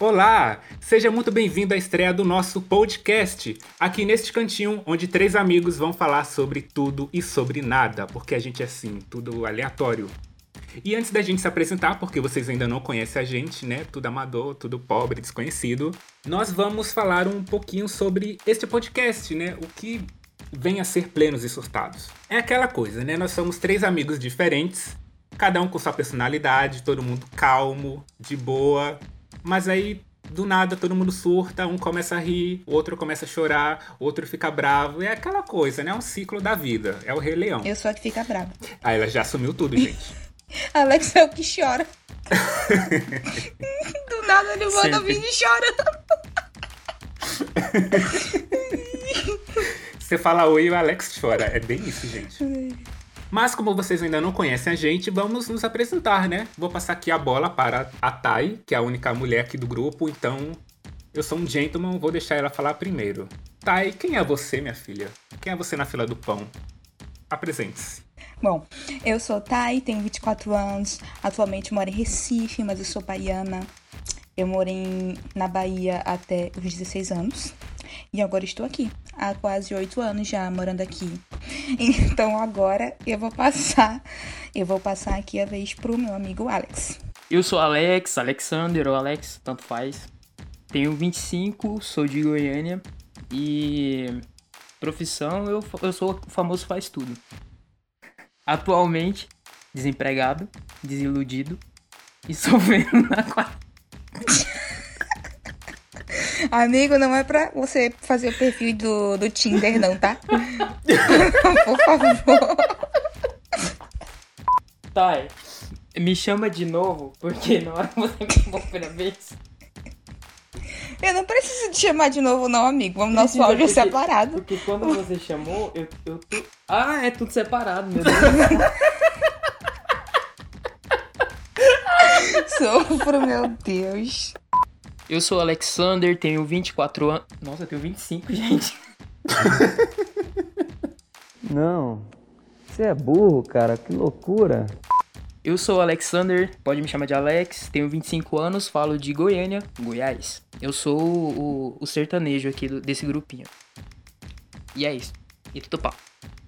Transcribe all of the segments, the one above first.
Olá! Seja muito bem-vindo à estreia do nosso podcast, aqui neste cantinho onde três amigos vão falar sobre tudo e sobre nada, porque a gente é assim, tudo aleatório. E antes da gente se apresentar, porque vocês ainda não conhecem a gente, né? Tudo amador, tudo pobre, desconhecido, nós vamos falar um pouquinho sobre este podcast, né? O que vem a ser plenos e surtados. É aquela coisa, né? Nós somos três amigos diferentes, cada um com sua personalidade, todo mundo calmo, de boa, mas aí, do nada, todo mundo surta, um começa a rir, o outro começa a chorar, o outro fica bravo. É aquela coisa, né? É um ciclo da vida. É o Rei Leão. Eu sou a que fica brava. Ah, ela já assumiu tudo, gente. Alex é o que chora. do nada ele manda vir e chora. Você fala oi e o Alex chora. É bem isso, gente. Mas como vocês ainda não conhecem a gente, vamos nos apresentar, né? Vou passar aqui a bola para a Thay, que é a única mulher aqui do grupo, então eu sou um gentleman, vou deixar ela falar primeiro. Thay, quem é você, minha filha? Quem é você na fila do pão? Apresente-se. Bom, eu sou Thay, tenho 24 anos, atualmente moro em Recife, mas eu sou baiana. Eu morei na Bahia até os 16 anos e agora estou aqui, há quase 8 anos já morando aqui. Então agora eu vou passar, eu vou passar aqui a vez pro meu amigo Alex. Eu sou Alex, Alexander ou Alex, tanto faz. Tenho 25, sou de Goiânia e profissão eu, eu sou o famoso faz tudo. Atualmente, desempregado, desiludido e sofrendo na quadra. Amigo, não é pra você fazer o perfil do, do Tinder, não, tá? Por favor. Thay, me chama de novo, porque na hora que você me chamou a primeira vez. Eu não preciso te chamar de novo, não, amigo. Vamos nosso áudio porque, separado. Porque quando você chamou, eu, eu tô. Ah, é tudo separado, meu Deus. Sofro, meu Deus. Eu sou Alexander, tenho 24 anos. Nossa, eu tenho 25, gente. Não. Você é burro, cara. Que loucura. Eu sou Alexander, pode me chamar de Alex, tenho 25 anos, falo de Goiânia, Goiás. Eu sou o, o sertanejo aqui do, desse grupinho. E é isso. E tudo pau.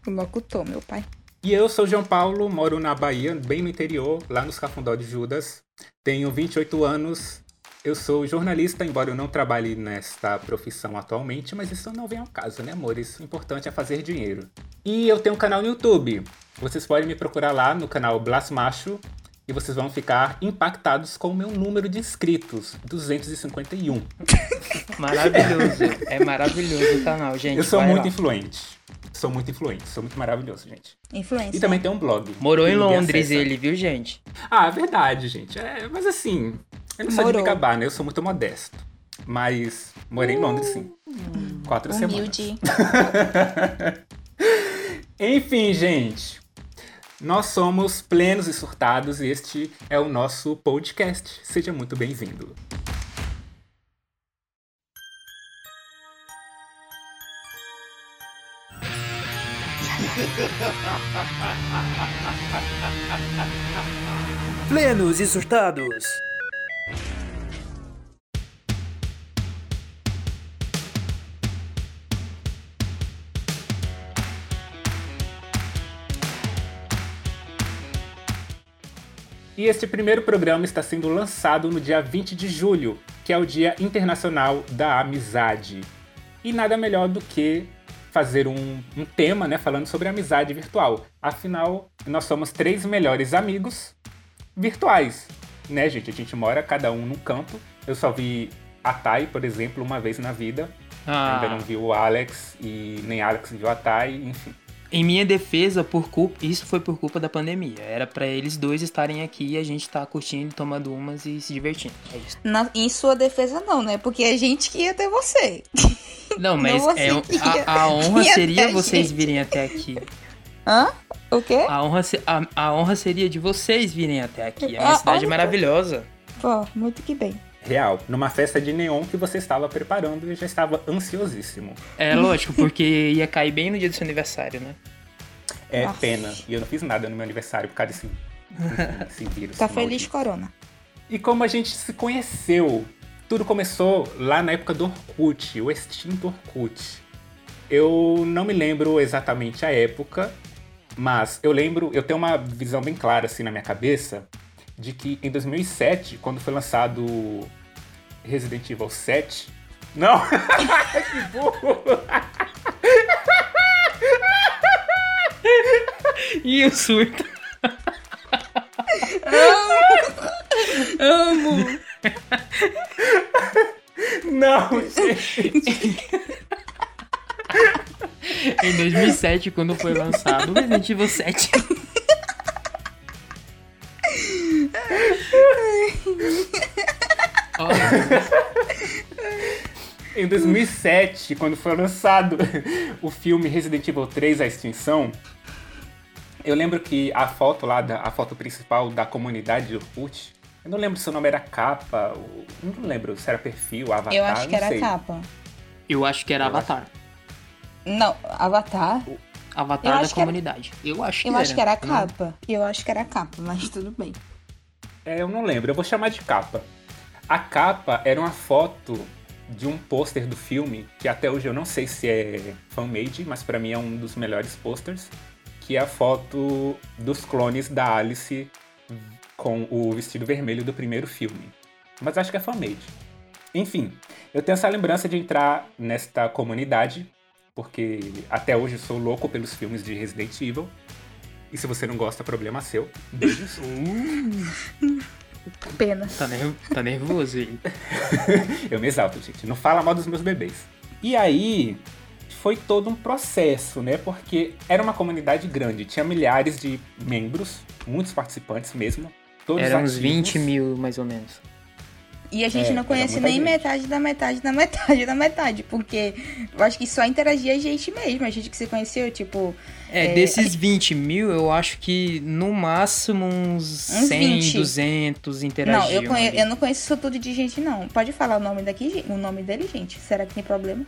O locutor, meu pai. E eu sou João Paulo, moro na Bahia, bem no interior, lá nos Cafundó de Judas. Tenho 28 anos. Eu sou jornalista, embora eu não trabalhe nesta profissão atualmente, mas isso não vem ao caso, né, amores? O importante é fazer dinheiro. E eu tenho um canal no YouTube. Vocês podem me procurar lá no canal Blasmacho e vocês vão ficar impactados com o meu número de inscritos, 251. Maravilhoso. é maravilhoso o canal, gente. Eu sou muito lá. influente. Sou muito influente, sou muito maravilhoso, gente. Influência. E também tem um blog. Morou em Londres acessa. ele, viu, gente? Ah, é verdade, gente. É, mas assim, eu não sou de me gabar, né? Eu sou muito modesto. Mas morei em Londres, sim. Quatro Humilde. semanas. Enfim, gente. Nós somos plenos e surtados e este é o nosso podcast. Seja muito bem-vindo. Plenos e surtados. E este primeiro programa está sendo lançado no dia 20 de julho, que é o Dia Internacional da Amizade. E nada melhor do que fazer um, um tema né, falando sobre amizade virtual. Afinal, nós somos três melhores amigos virtuais. Né, gente? A gente mora cada um num canto. Eu só vi a Thay, por exemplo, uma vez na vida. Ainda não Ah, vi o Alex e nem Alex viu a Thay, enfim. Em minha defesa, por culpa, isso foi por culpa da pandemia. Era pra eles dois estarem aqui e a gente tá curtindo, tomando umas e se divertindo. É isso. Na- em sua defesa, não, né? Porque é a gente que ia ter você. Não, mas você é, ia- a, a honra ia seria vocês gente. virem até aqui. Hã? O quê? A honra, a, a honra seria de vocês virem até aqui. A minha Ah, cidade olha. é maravilhosa. Pô, muito que bem. Real, numa festa de neon que você estava preparando e já estava ansiosíssimo. É lógico, porque ia cair bem no dia do seu aniversário, né? É Nossa. pena. E eu não fiz nada no meu aniversário por causa desse, esse vírus. Tá maldito. feliz, Corona? E como a gente se conheceu? tudo começou lá na época do Orkut, o extinto Orkut. Eu não me lembro exatamente a época, mas eu lembro, eu tenho uma visão bem clara assim na minha cabeça de que em 2007, quando foi lançado Resident Evil 7, não, que burro. E o surto. Amo! Não, gente. Em 2007, quando foi lançado o Resident Evil 7. Em 2007, quando foi lançado o filme Resident Evil 3 A Extinção, eu lembro que a foto lá, da, a foto principal da comunidade do Orkut, eu não lembro se o nome era capa, ou- não lembro se era perfil, avatar, Eu acho que não era sei. capa. eu acho que era Eu Avatar. Não, Avatar. Avatar Eu da acho que era- comunidade. Eu acho que Eu era. acho que era capa. Eu acho que era capa, mas tudo bem. É, eu não lembro, eu vou chamar de capa. A capa era uma foto de um pôster do filme, que até hoje eu não sei se é fan-made, mas pra mim é um dos melhores posters, que é a foto dos clones da Alice com o vestido vermelho do primeiro filme. Mas acho que é fan-made. Enfim, eu tenho essa lembrança de entrar nesta comunidade, porque até hoje eu sou louco pelos filmes de Resident Evil. E se você não gosta, problema seu. Beijos. Pena. Tá, ner- tá nervoso ele. Eu me exalto, gente. Não fala mal dos meus bebês. E aí foi todo um processo, né? Porque era uma comunidade grande, tinha milhares de membros, muitos participantes mesmo. Todos Era uns ativos. 20 mil, mais ou menos. E a gente É, não conhece nem gente. metade da metade da metade da metade. Porque eu acho que só interagia a gente mesmo, a gente que se conheceu, tipo. É, É, desses 20 mil, eu acho que no máximo uns, Uns 100, 20. 200 interagiam. Não, eu, conhe- eu não conheço isso tudo de gente, não. Pode falar o nome daqui, gente? o nome dele, gente. Será que tem problema?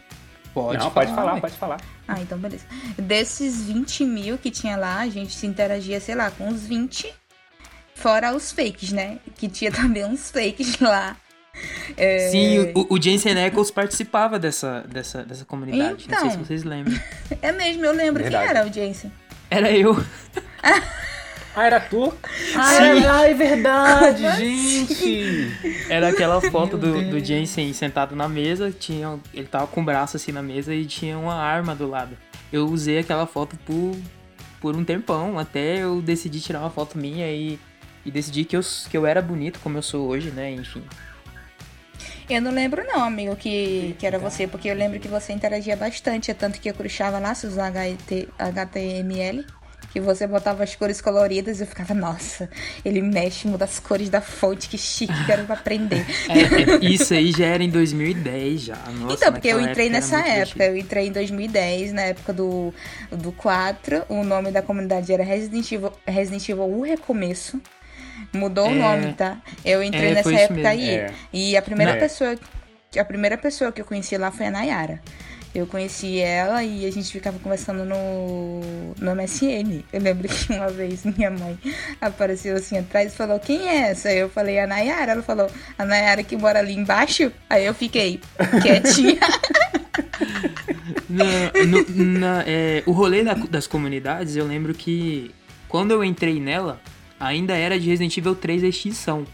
Pode Não, falar, pode falar, pode falar. Ah, então beleza. Desses 20 mil que tinha lá, a gente se interagia, sei lá, com uns 20. Fora os fakes, né? Que tinha também uns fakes lá. É, Sim, o, o Jensen Ackles participava dessa, dessa, dessa comunidade. Não sei se Então. vocês lembram. É mesmo, eu lembro Verdade. quem era o Jensen. Era eu. Ah, era tu? Ah, Sim. Ah, é verdade, gente! Era aquela foto do, do Jensen sentado na mesa, tinha, ele tava com o braço assim na mesa e tinha uma arma do lado. Eu usei aquela foto por, por um tempão, até eu decidi tirar uma foto minha e, e decidi que eu, que eu era bonito como eu sou hoje, né? Enfim. Eu não lembro não, amigo, que, que era você, porque eu lembro que você interagia bastante, é tanto que eu cruxava laços HT, HTML, que você botava as cores coloridas e eu ficava, nossa, ele mexe, muda as cores da fonte, que chique, quero aprender. É, é, isso aí já era em 2010 já. Nossa, então, porque eu entrei nessa época, eu entrei em 2010, na época do, do 4, o nome da comunidade era Resident Evil, Resident Evil O Recomeço. Mudou o É. nome, tá? Eu entrei É, nessa época mesmo. aí. É. E a primeira Não. pessoa. A primeira pessoa que eu conheci lá foi a Nayara. Eu conheci ela e a gente ficava conversando no, no MSN. Eu lembro que uma vez minha mãe apareceu assim atrás e falou: Quem é essa? Eu falei: A Nayara. Ela falou: A Nayara que mora ali embaixo. Aí eu fiquei quietinha. Na- no- na- é, o rolê da- das comunidades, eu lembro que quando eu entrei nela, ainda era de Resident Evil 3 a extinção.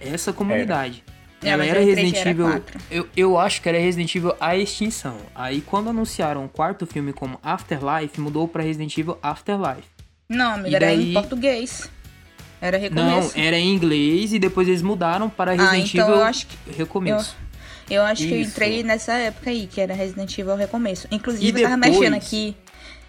Essa comunidade. É, Ela era eu entrei Resident era Evil. quatro. Eu, eu acho que era Resident Evil a extinção. Aí quando anunciaram o quarto filme como Afterlife, mudou pra Resident Evil Afterlife. Não, amiga, era daí- em português. Era Não, recomeço. era em inglês e depois eles mudaram para Ah, Resident então Evil eu acho que. Recomeço. Eu acho que eu Isso. entrei nessa época aí, que era Resident Evil Recomeço. Inclusive, E eu tava depois- mexendo aqui.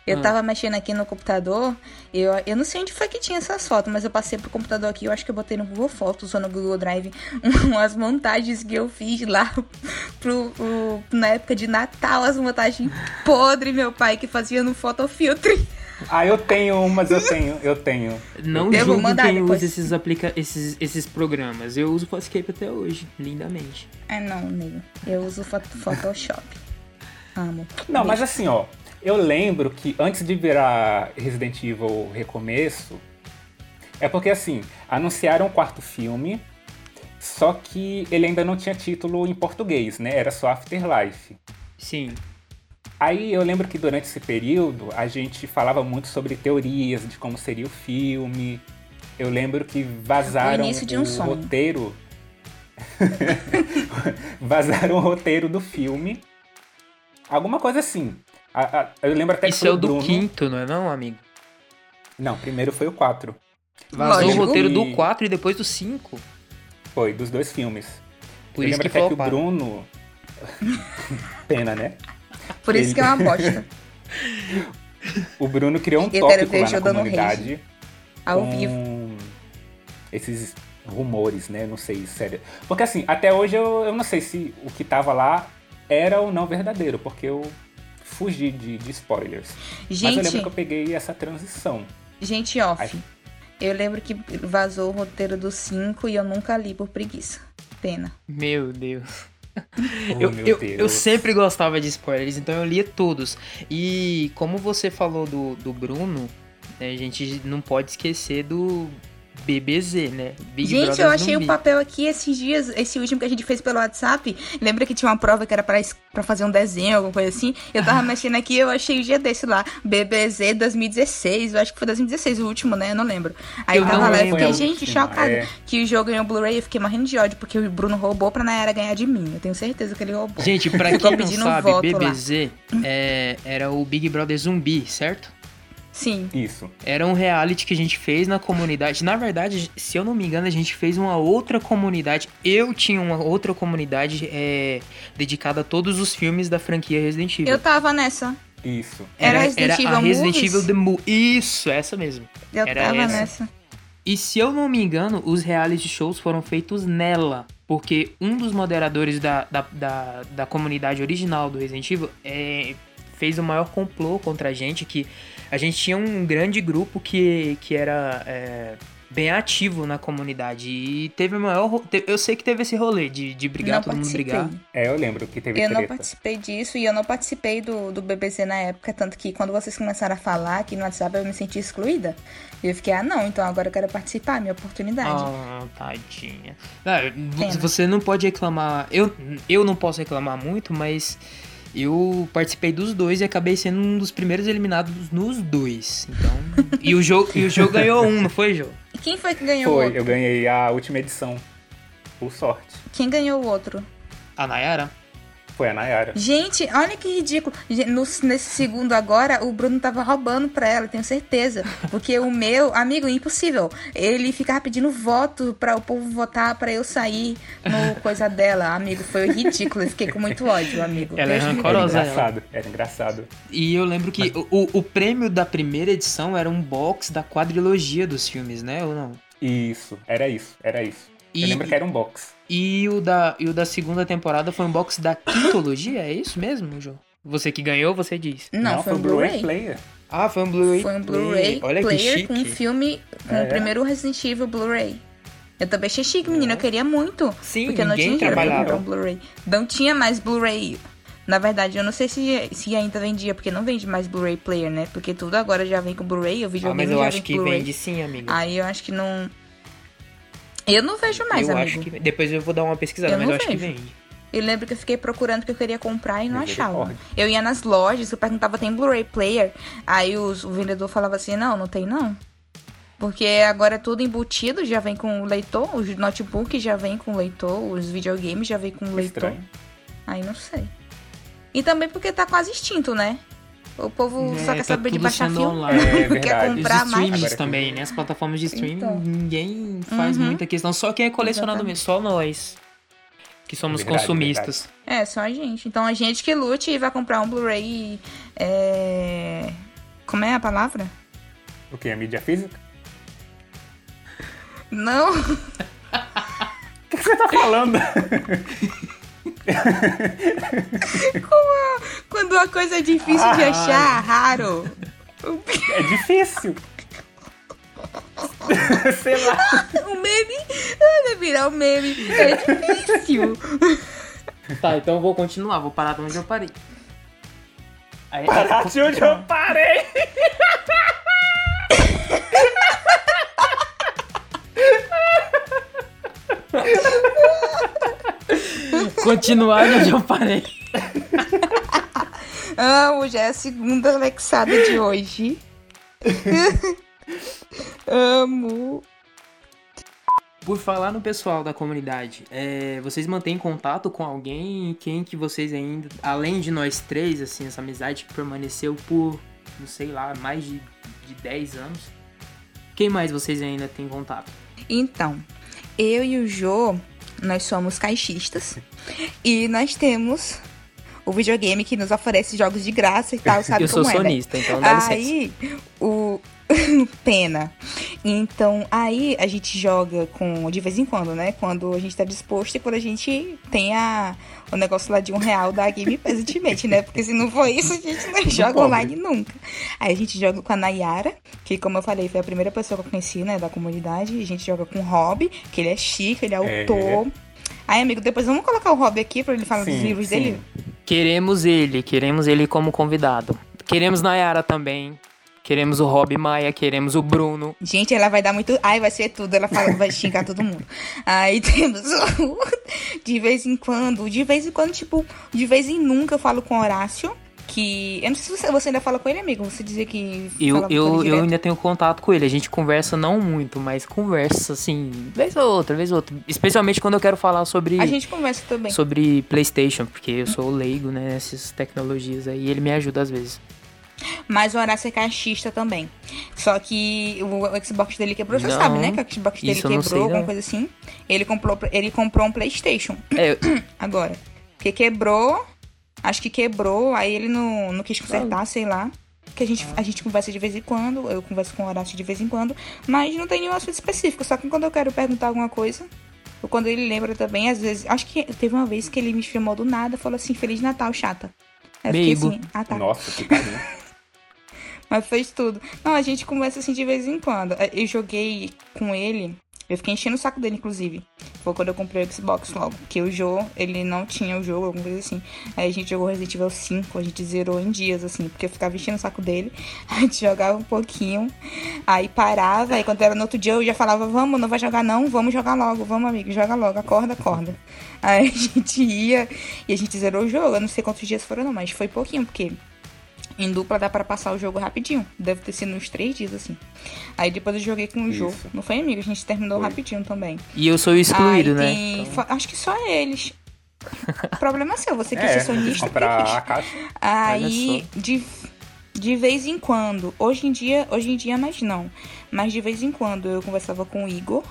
Eu Ah. tava mexendo aqui no computador. Eu, eu não sei onde foi que tinha essas fotos, mas eu passei pro computador aqui. Eu acho que eu botei no Google Fotos ou no Google Drive umas montagens que eu fiz lá pro, pro- na época de Natal. As montagens podre, meu pai, que fazia no Photofiltre. Ah, eu tenho umas, eu tenho, eu tenho. Não Eu julgo mandar quem depois. usa esses, aplica esses, esses programas. Eu uso o Photoscape até hoje, lindamente. Ah, não, nego. Eu uso Photo- Photoshop. Amo. Não, mas assim, ó, eu lembro que antes de virar Resident Evil Recomeço, é porque assim, anunciaram o quarto filme Só que ele ainda não tinha título em português, né? Era só Afterlife. Sim. Aí eu lembro que durante esse período a gente falava muito sobre teorias de como seria o filme. Eu lembro que vazaram O início de um o roteiro. vazaram o roteiro do filme. Alguma coisa assim. A- a- eu lembro até que Isso foi é o do Bruno. quinto, não é não, amigo? Não, primeiro foi o 4. Vazou Lógico. o roteiro do E- 4 e depois do 5. Foi, dos dois filmes. Por eu isso lembro que até que o. Bruno. Pena, né? Por isso que é uma bosta. O Bruno criou um tópico lá na comunidade Ao com vivo. esses rumores, né? Não sei, sério. Porque assim, até hoje eu, eu não sei se o que tava lá era ou não verdadeiro, porque eu fugi de, de spoilers. Mas eu Gente, lembro que eu peguei essa transição. gente off. Ai. Eu lembro que vazou o roteiro do 5 e eu nunca li por preguiça. Pena. Meu Deus. Oh, eu, meu eu, Deus. eu sempre gostava de spoilers, então eu lia todos. E como você falou do, do Bruno, né, a gente não pode esquecer do BBZ, né? Big gente, Brother eu achei o papel aqui esses dias, esse último que a gente fez pelo WhatsApp. Lembra que tinha uma prova que era pra, pra fazer um desenho, alguma coisa assim? Eu tava mexendo aqui eu achei o dia desse lá. BBZ 2016. Eu acho que foi 2016 o último, né? Eu não lembro. Aí Eu tava lá e fiquei, gente, última, chocada. é. Que o jogo ganhou Blu-ray. Eu fiquei morrendo de ódio, porque o Bruno roubou pra Nayara ganhar de mim. Eu tenho certeza que ele roubou. Gente, pra quem não sabe. BBZ é, era o Big Brother Zumbi, certo? Sim. Isso. Era um reality que a gente fez na comunidade. Na verdade, se eu não me engano, a gente fez uma outra comunidade. Eu tinha uma outra comunidade é, dedicada a todos os filmes da franquia Resident Evil. Eu tava nessa. Isso. Era Resident Evil a Resident Movies? Evil The Movie. Isso, essa mesmo. Eu Era tava essa. nessa. E se eu não me engano, os reality shows foram feitos nela. Porque um dos moderadores da, da, da, da comunidade original do Resident Evil é, fez o maior complô contra a gente, que a gente tinha um grande grupo que, que era é, bem ativo na comunidade. E teve o maior. Eu sei que teve esse rolê de, de brigar, não todo mundo participei. brigar. É, eu lembro que teve Eu não treta. participei disso e eu não participei do, do BBC na época, tanto que quando vocês começaram a falar aqui no WhatsApp eu me senti excluída. E eu fiquei, ah não, então agora eu quero participar, minha oportunidade. Ah, tadinha. Pena. você não pode reclamar. Eu, eu não posso reclamar muito, mas eu participei dos dois e acabei sendo um dos primeiros eliminados nos dois. Então. e, o jogo, e o jogo ganhou um, não foi, Jô? E quem foi que ganhou o Foi, outro? eu ganhei a última edição. Por sorte. Quem ganhou o outro? A Nayara? Foi a Nayara. Gente, olha que ridículo. No- nesse segundo agora, o Bruno tava roubando pra ela, tenho certeza. Porque o meu, amigo, impossível. Ele ficava pedindo voto pra o povo votar pra eu sair no coisa dela. Amigo, foi ridículo. Eu fiquei com muito ódio, amigo. Ela é Deus. Era rancorosa. ela. engraçado, era engraçado. E eu lembro que o, o- o prêmio da primeira edição era um box da quadrilogia dos filmes, né? Ou não? Isso, era isso, era isso. E- Eu lembro que era um box. E o da, e o da segunda temporada foi um box da quintologia? É isso mesmo, Jô? Você que ganhou, você diz. Não, foi um Blu-ray. Player. Ah, foi um Blu-ray. Foi um. Blu-ray que player com um filme, com É. o primeiro Resident Evil Blu-ray. Eu também achei chique, menina. Eu queria muito. Sim, porque eu não tinha dinheiro pra trabalhava. um Blu-ray. Não tinha mais Blu-ray. Na verdade, eu não sei se, se ainda vendia, porque não vende mais Blu-ray player, né? Porque tudo agora já vem com Blu-ray, o Ah, videogame mas eu já acho vem que vende sim, amigo. Aí eu acho que não... Eu não vejo mais, eu amigo. acho que depois eu vou dar uma pesquisada, Eu mas eu acho que vejo. vende. Eu lembro que eu fiquei procurando porque eu queria comprar e não achava. Eu ia nas lojas, eu perguntava, tem Blu-ray player? Aí os- o vendedor falava assim, não, não tem não. Porque agora é tudo embutido, já vem com o leitor, os notebooks já vem com leitor, os videogames já vem com o leitor. Estranho. Aí não sei. E também porque tá quase extinto, né? O povo É, só quer tá saber de baixar filme. É quer verdade. Os comprar mais. também, né? As plataformas de streaming, Então. ninguém faz Uhum. muita questão. Só quem é colecionado mesmo, só nós. Que somos Verdade, consumistas. É, só a gente. Então a gente que lute e vai comprar um Blu-ray. É... Como é a palavra? O que? A mídia física? Não. O que você tá falando? Quando uma coisa é difícil de Ai. achar, raro. É difícil. Sei lá. O meme. Ah, Vai virar um meme. É difícil. Tá, então eu vou continuar, vou parar de onde eu parei. Aí, Parar de onde eu parei. Continuar onde eu parei. Amo, já é a segunda Alexada de hoje. Amo. Por falar no pessoal da comunidade, é, vocês mantêm contato com alguém? Quem que vocês ainda, além de nós três, assim, essa amizade que permaneceu por, não sei lá, mais de, de 10 anos? Quem mais vocês ainda têm contato? Então, eu e o Jô, nós somos caixistas. E nós temos o videogame que nos oferece jogos de graça e tal, sabe eu sou como é, né? sonista, então dá licença. Aí, o. Pena. Então, aí a gente joga com. De vez em quando, né? Quando a gente tá disposto e quando a gente tem a, o negócio lá de um real da Game Pass Ultimate, né? Porque se não for isso, a gente não joga pobre. online nunca. Aí a gente joga com a Nayara, que como eu falei, foi a primeira pessoa que eu conheci, né? Da comunidade. A gente joga com o Rob, que ele é chique, ele é É. autor. Aí, amigo, depois vamos colocar o Rob aqui pra ele falar dos Sim, livros sim. dele. Queremos ele, queremos ele como convidado. Queremos Nayara também. Queremos o Rob Maia, queremos o Bruno. Gente, ela vai dar muito. Ai, vai ser tudo. Ela fala, vai xingar todo mundo. Aí temos o. De vez em quando. De vez em quando, tipo, de vez em nunca eu falo com o Horácio. Que. Eu não sei se você, você ainda fala com ele, amigo. Você dizia que. Eu, eu, eu ainda tenho contato com ele. A gente conversa não muito, mas conversa assim, vez ou outra, vez ou outra. Especialmente quando eu quero falar sobre, A gente conversa também. sobre PlayStation, porque eu sou leigo né, nessas tecnologias aí e ele me ajuda às vezes. Mas o Horácio é caixista também. Só que o, Xbox dele quebrou. Você Não, sabe, né? Que o Xbox dele eu quebrou, sei, alguma não. coisa assim. Ele comprou, ele comprou um PlayStation. É, agora. Porque quebrou, acho que quebrou, aí ele não, não quis consertar, sei lá. Que a gente, a gente conversa de vez em quando, eu converso com o Horácio de vez em quando, mas não tem nenhum assunto específico, só que quando eu quero perguntar alguma coisa, ou quando ele lembra também, às vezes. Acho que teve uma vez que ele me chamou do nada e falou assim, Feliz Natal, chata. Aí eu assim, ah tá. Nossa, que carinho. Mas fez tudo. Não, a gente conversa assim de vez em quando. Eu joguei com ele. Eu fiquei enchendo o saco dele, inclusive. Foi quando eu comprei o Xbox logo. Que o Jô, ele não tinha o jogo, alguma coisa assim. Aí a gente jogou Resident Evil 5, a gente zerou em dias, assim. Porque eu ficava enchendo o saco dele. A gente jogava um pouquinho. Aí parava. Aí quando era no outro dia eu já falava: Vamos, não vai jogar não, vamos jogar logo. Vamos, amigo, joga logo. Acorda, acorda. Aí a gente ia e a gente zerou o jogo. Eu não sei quantos dias foram, não, mas foi pouquinho, porque em dupla dá pra passar o jogo rapidinho. Deve ter sido uns três dias, assim. Aí depois eu joguei com o jogo. Não foi, amigo? A gente terminou Foi. rapidinho também. e eu sou o excluído, Aí né? tem- Então, Acho que só eles. Problema seu, você quis É, ser sonista. comprar a caixa. Aí, de, de vez em quando, hoje em dia, hoje em dia mais não. Mas de vez em quando eu conversava com o Igor.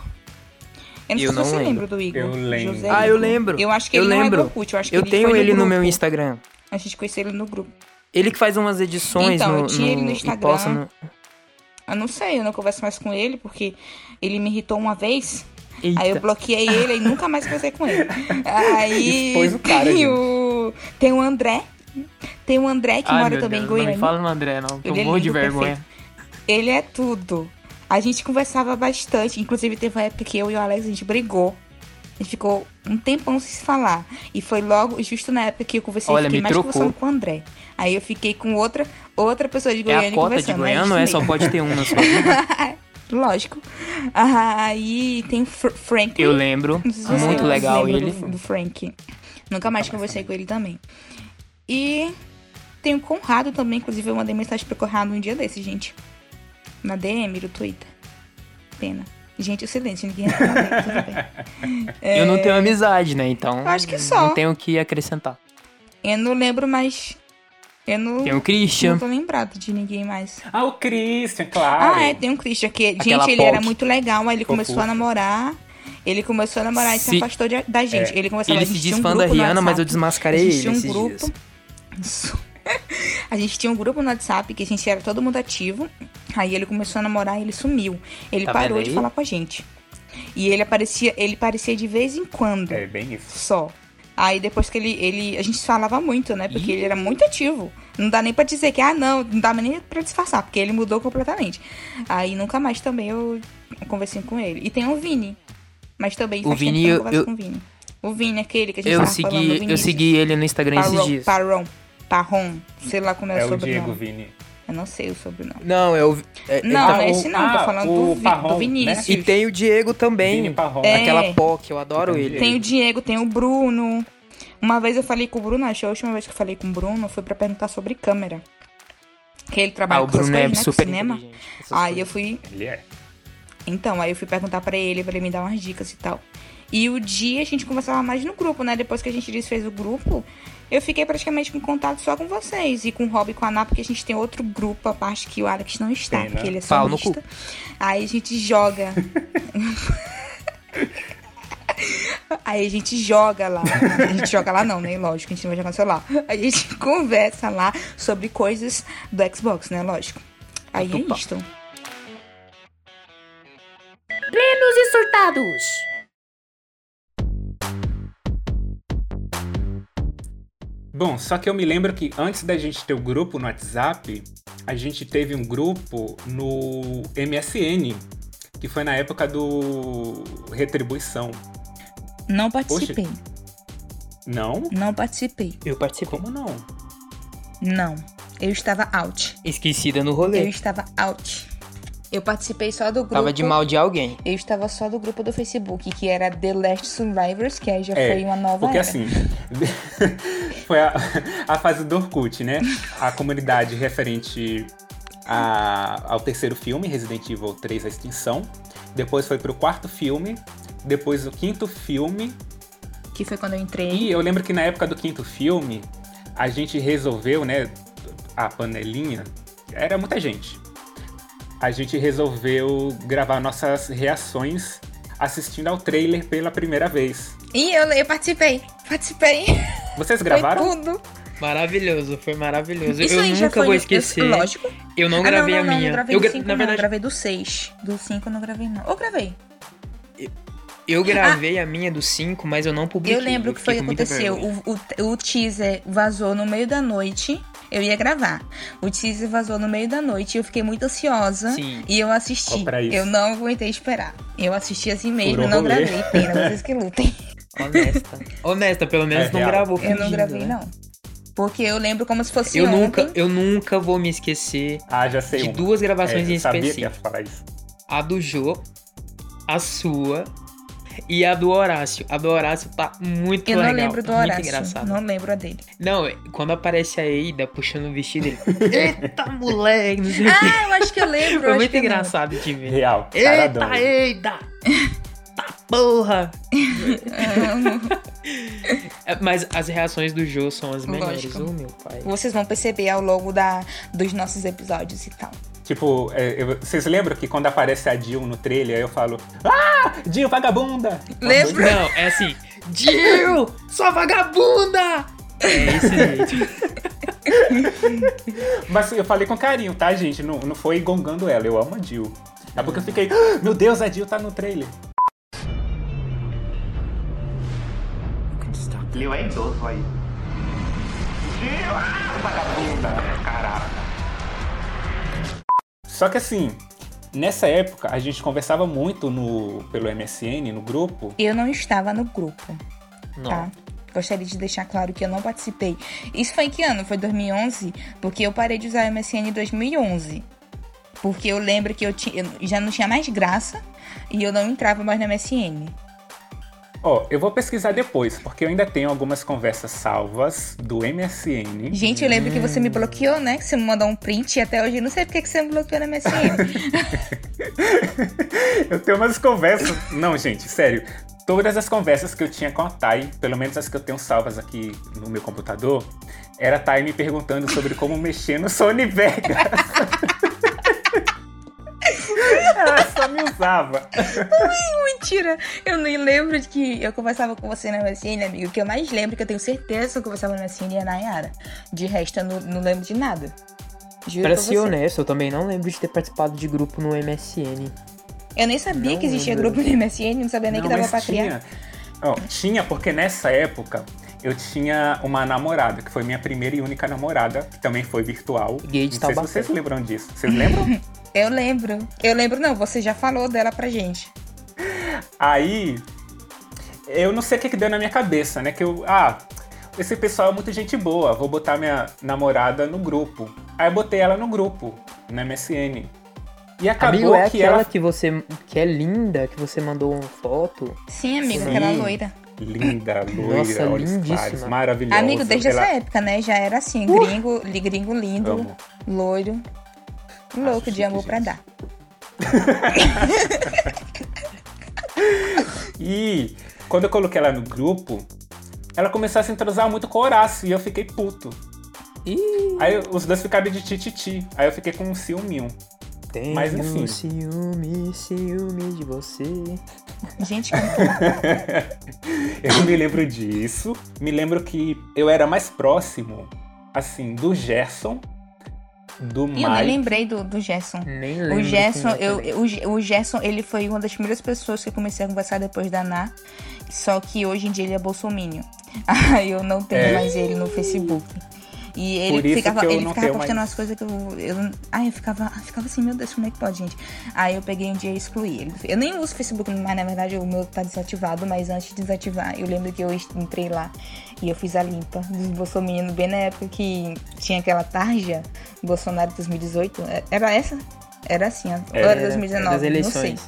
Eu não sei Eu se não você lembro. lembra do Igor. Eu lembro. José Ah, eu Igor. lembro. Eu acho que Eu ele não é lembro. do Orkut, eu acho que eu ele tenho foi ele no meu grupo. Instagram. A gente conheceu ele no grupo. Ele que faz umas edições Então, no, eu tinha ele no no- e Instagram. posta no... Eu não sei, eu não converso mais com ele, porque ele me irritou uma vez. Eita. Aí eu bloqueei ele e nunca mais conversei com ele. Aí Expôs o cara, tem, o... tem o André. Tem o André que Ai, mora também Deus, em Goiânia. Não fala no André, não. eu Ele é morro de lindo, vergonha. Ele é tudo. A gente conversava bastante. Inclusive, teve uma época que eu e o Alex, a gente brigou. A gente ficou um tempão sem se falar. E foi logo, justo na época que eu conversei, Olha, fiquei mais trocou. conversando com o André. Aí eu fiquei com outra, outra pessoa de É Goiânia a cota de conversando. Goiânia, isso não é? Só pode ter um na sua vida. Lógico. Aí tem o Fr Franklin. Eu lembro. Se Muito legal ele. Do, do Frank. Nunca mais conversei com ele também. E tem o Conrado também, inclusive eu mandei mensagem pro Conrado um dia desse, gente. Na DM do Twitter. Pena. Gente, o silêncio, ninguém respondeu, tudo bem. Eu não tenho amizade, né? Então. É. Eu acho que só. Não tenho o que acrescentar. Eu não lembro mais. Eu não, Tem o Christian. não tô lembrado de ninguém mais. Ah, o Christian, claro. Ah, é, tem um Christian que, Aquela gente, ele era muito legal, aí ele começou a namorar. Ele começou a namorar e se, Se- afastou de- da gente. Ele começou Ele a se gente diz um fã da Rihanna, mas eu desmascarei ele um esses grupo. dias. A gente tinha um grupo no WhatsApp que a gente era todo mundo ativo. Aí ele começou a namorar e ele sumiu. Ele Tá parou de falar com a gente. E ele aparecia, ele aparecia de vez em quando, É bem isso. só. Aí depois que ele, ele. A gente falava muito, né? Porque Ih. ele era muito ativo. Não dá nem pra dizer que, ah, não, não dá nem pra disfarçar, porque ele mudou completamente. Aí nunca mais também eu conversei com ele. E tem o Vini. Mas também O Vini, eu eu- com o Vini. O Vini, aquele que a gente Eu tava segui, eu segui ele no Instagram esses dias. Parron, Parron, sei lá como é, É o o Diego sobrenome. Vini. Eu não sei o sobrenome. Não, é o. é- Não, tá- não é o- esse não, ah, tô falando do, Vi- Parron, do né? Vinícius. E tem o Diego também. Vini Parron. É. Aquela POC, eu adoro Tem ele. Tem o Diego, tem o Bruno. Uma vez eu falei com o Bruno, acho que a última vez que eu falei com o Bruno foi pra perguntar sobre câmera. Que ele trabalha Ah, o com essas Bruno é coisas, né, super cinema. Aí coisas. eu fui Ele é. Então, aí eu fui perguntar pra ele, pra ele me dar umas dicas e tal. E o dia a gente conversava mais no grupo, né? Depois que a gente desfez o grupo, eu fiquei praticamente em contato só com vocês. E com o Rob e com a Ana, porque a gente tem outro grupo, a parte que o Alex não está, Tem, né? porque ele é solista. Aí a gente joga. Aí a gente joga lá. A gente joga lá não, né? Lógico, a gente não vai jogar no celular. A gente conversa lá sobre coisas do Xbox, né? Lógico. Aí é Opa. isto. Plenos e surtados. Bom, só que eu me lembro que antes da gente ter o grupo no WhatsApp, a gente teve um grupo no MSN, que foi na época do Retribuição. Não participei. Não? Não participei. Eu participei. Como não? Não. Eu estava out. Esquecida no Eu rolê. estava out. Eu participei só do grupo. Tava de mal de alguém. Eu estava só do grupo do Facebook, que era The Last Survivors, que aí já É, foi uma nova Porque era. assim, foi a, a fase do Orkut, né? A comunidade referente a- ao terceiro filme, Resident Evil 3 A Extinção. Depois foi pro quarto filme. Depois o quinto filme. Que foi quando eu entrei. E eu lembro que na época do quinto filme, a gente resolveu, né? A panelinha. Era muita gente. A gente resolveu gravar nossas reações assistindo ao trailer pela primeira vez. E eu, eu participei. Participei. Vocês gravaram? Foi tudo. Maravilhoso, foi maravilhoso. Isso eu aí já nunca foi. vou eu- esquecer. lógico. Eu não Ah, gravei não, a não, minha. Não, gravei eu, do gra- 5, na verdade, Gravei do 6. Do 5 eu não gravei, não. Ou gravei. eu gravei a minha do 5, mas eu não publiquei. Eu lembro o que foi que com muita aconteceu. O, o, o teaser vazou no meio da noite. Eu ia gravar. O teaser vazou no meio da noite e eu fiquei muito ansiosa. Sim. E eu assisti. Ó, pra isso. Eu não aguentei esperar. Eu assisti assim mesmo, não rolê. gravei. Pena, vocês que lutem. Honesta. Honesta, pelo menos É não real. gravou Eu não fingindo, gravei, né? não. Porque eu lembro como se fosse Eu ontem. nunca, eu nunca vou me esquecer Ah, já sei. de uma. duas gravações É, em eu sabia que ia específico. falar isso. A do Jô, a sua e a do Horácio. A do Horácio tá muito Eu não legal. lembro do muito Horácio. engraçado. Não lembro a dele. Não, é- quando aparece a Eida puxando o vestido dele. Eita, moleque, não. Ah, eu acho que eu lembro. eu Foi muito eu engraçado de ver. Real. caradão. Eita, Eida! Tá porra! Mas as reações do Jô são as melhores, ô meu pai. Vocês vão perceber ao longo da, dos nossos episódios e tal. Tipo, é, eu- vocês lembram que quando aparece a Jill no trailer, eu falo Ah, Jill, vagabunda! Lembro. Não, é assim. Jill, sua vagabunda! É esse jeito. Mas eu falei com carinho, tá, gente? Não, não foi gongando ela, eu amo a Jill. É porque eu fiquei, "Ah, meu Deus, a Jill tá no trailer. Leo é idoso aí. Jill, ah, vagabunda, caraca. Só que assim, nessa época a gente conversava muito no, pelo MSN, no grupo. Eu não estava no grupo, Não. tá? Gostaria de deixar claro que eu não participei. Isso foi em que ano? Foi 2011? Porque eu parei de usar o MSN em 2011. Porque eu lembro que eu, ti- eu já não tinha mais graça e eu não entrava mais no MSN. Ó, eu vou pesquisar depois, porque eu ainda tenho algumas conversas salvas do MSN. Gente, eu lembro que você me bloqueou, né? Que você me mandou um print e até hoje eu não sei porque que você me bloqueou no MSN. Eu tenho umas conversas. Não, gente, sério. Todas as conversas que eu tinha com a Thay, pelo menos as que eu tenho salvas aqui no meu computador, era a Thay me perguntando sobre como mexer no Sony Vegas. Ela só me usava. Mentira! Eu nem lembro de que eu conversava com você na MSN, amigo. O que eu mais lembro, que eu tenho certeza que eu conversava na MSN é a Nayara. De resto, eu não, não lembro de nada. Juro Pra ser você. honesto, eu também não lembro de ter participado de grupo no MSN. Eu nem sabia Não que existia lembro. grupo no MSN, não sabia nem Não, que dava pra tinha. criar. Ó, tinha, porque nessa época eu tinha uma namorada, que foi minha primeira e única namorada, que também foi virtual. Gay de Não sei se vocês lembram disso. Vocês lembram? Eu lembro. Eu lembro, não, você já falou dela pra gente. Aí, eu não sei o que, que deu na minha cabeça, né? Que eu, ah, esse pessoal é muito gente boa, vou botar minha namorada no grupo. Aí eu botei ela no grupo, no MSN. E acabou Amigo, é que aquela ela. que você. que é linda, que você mandou uma foto. Sim, amigo, Sim. aquela loira. Linda, loira, Nossa, olhos lindíssima. claros, maravilhosa. Amigo, desde Ela- essa época, né? Já era assim, gringo, li- gringo lindo, Amo. loiro, louco de amor pra gente. dar. E quando eu coloquei ela no grupo, ela começou a se entrosar muito com o Horácio e eu fiquei puto. Ih, Aí os dois ficaram de tititi. Aí eu fiquei com um ciúminho. Tenho Mas, enfim. ciúme, ciúme de você. Gente, como Eu me lembro disso. Me lembro que eu era mais próximo, assim, do Gerson, do E eu nem Mike. lembrei do, do Gerson. Nem lembro. O Gerson, é eu, Ge- o Gerson, ele foi uma das primeiras pessoas que eu comecei a conversar depois da Ná. Só que hoje em dia ele é bolsominion. Aí eu não tenho É. mais ele no Facebook. E ele ficava, ele ficava postando mais. umas coisas que eu. eu ai, eu ficava, eu ficava assim, meu Deus, como é que pode, gente? Aí eu peguei um dia e excluí ele. Eu nem uso Facebook mais, na verdade, o meu tá desativado, mas antes de desativar, eu lembro que eu entrei lá e eu fiz a limpa dos bolsominions bem na época que tinha aquela tarja Bolsonaro 2018. Era essa? Era assim, ó. Era, Era, 2019, das não sei. eleições.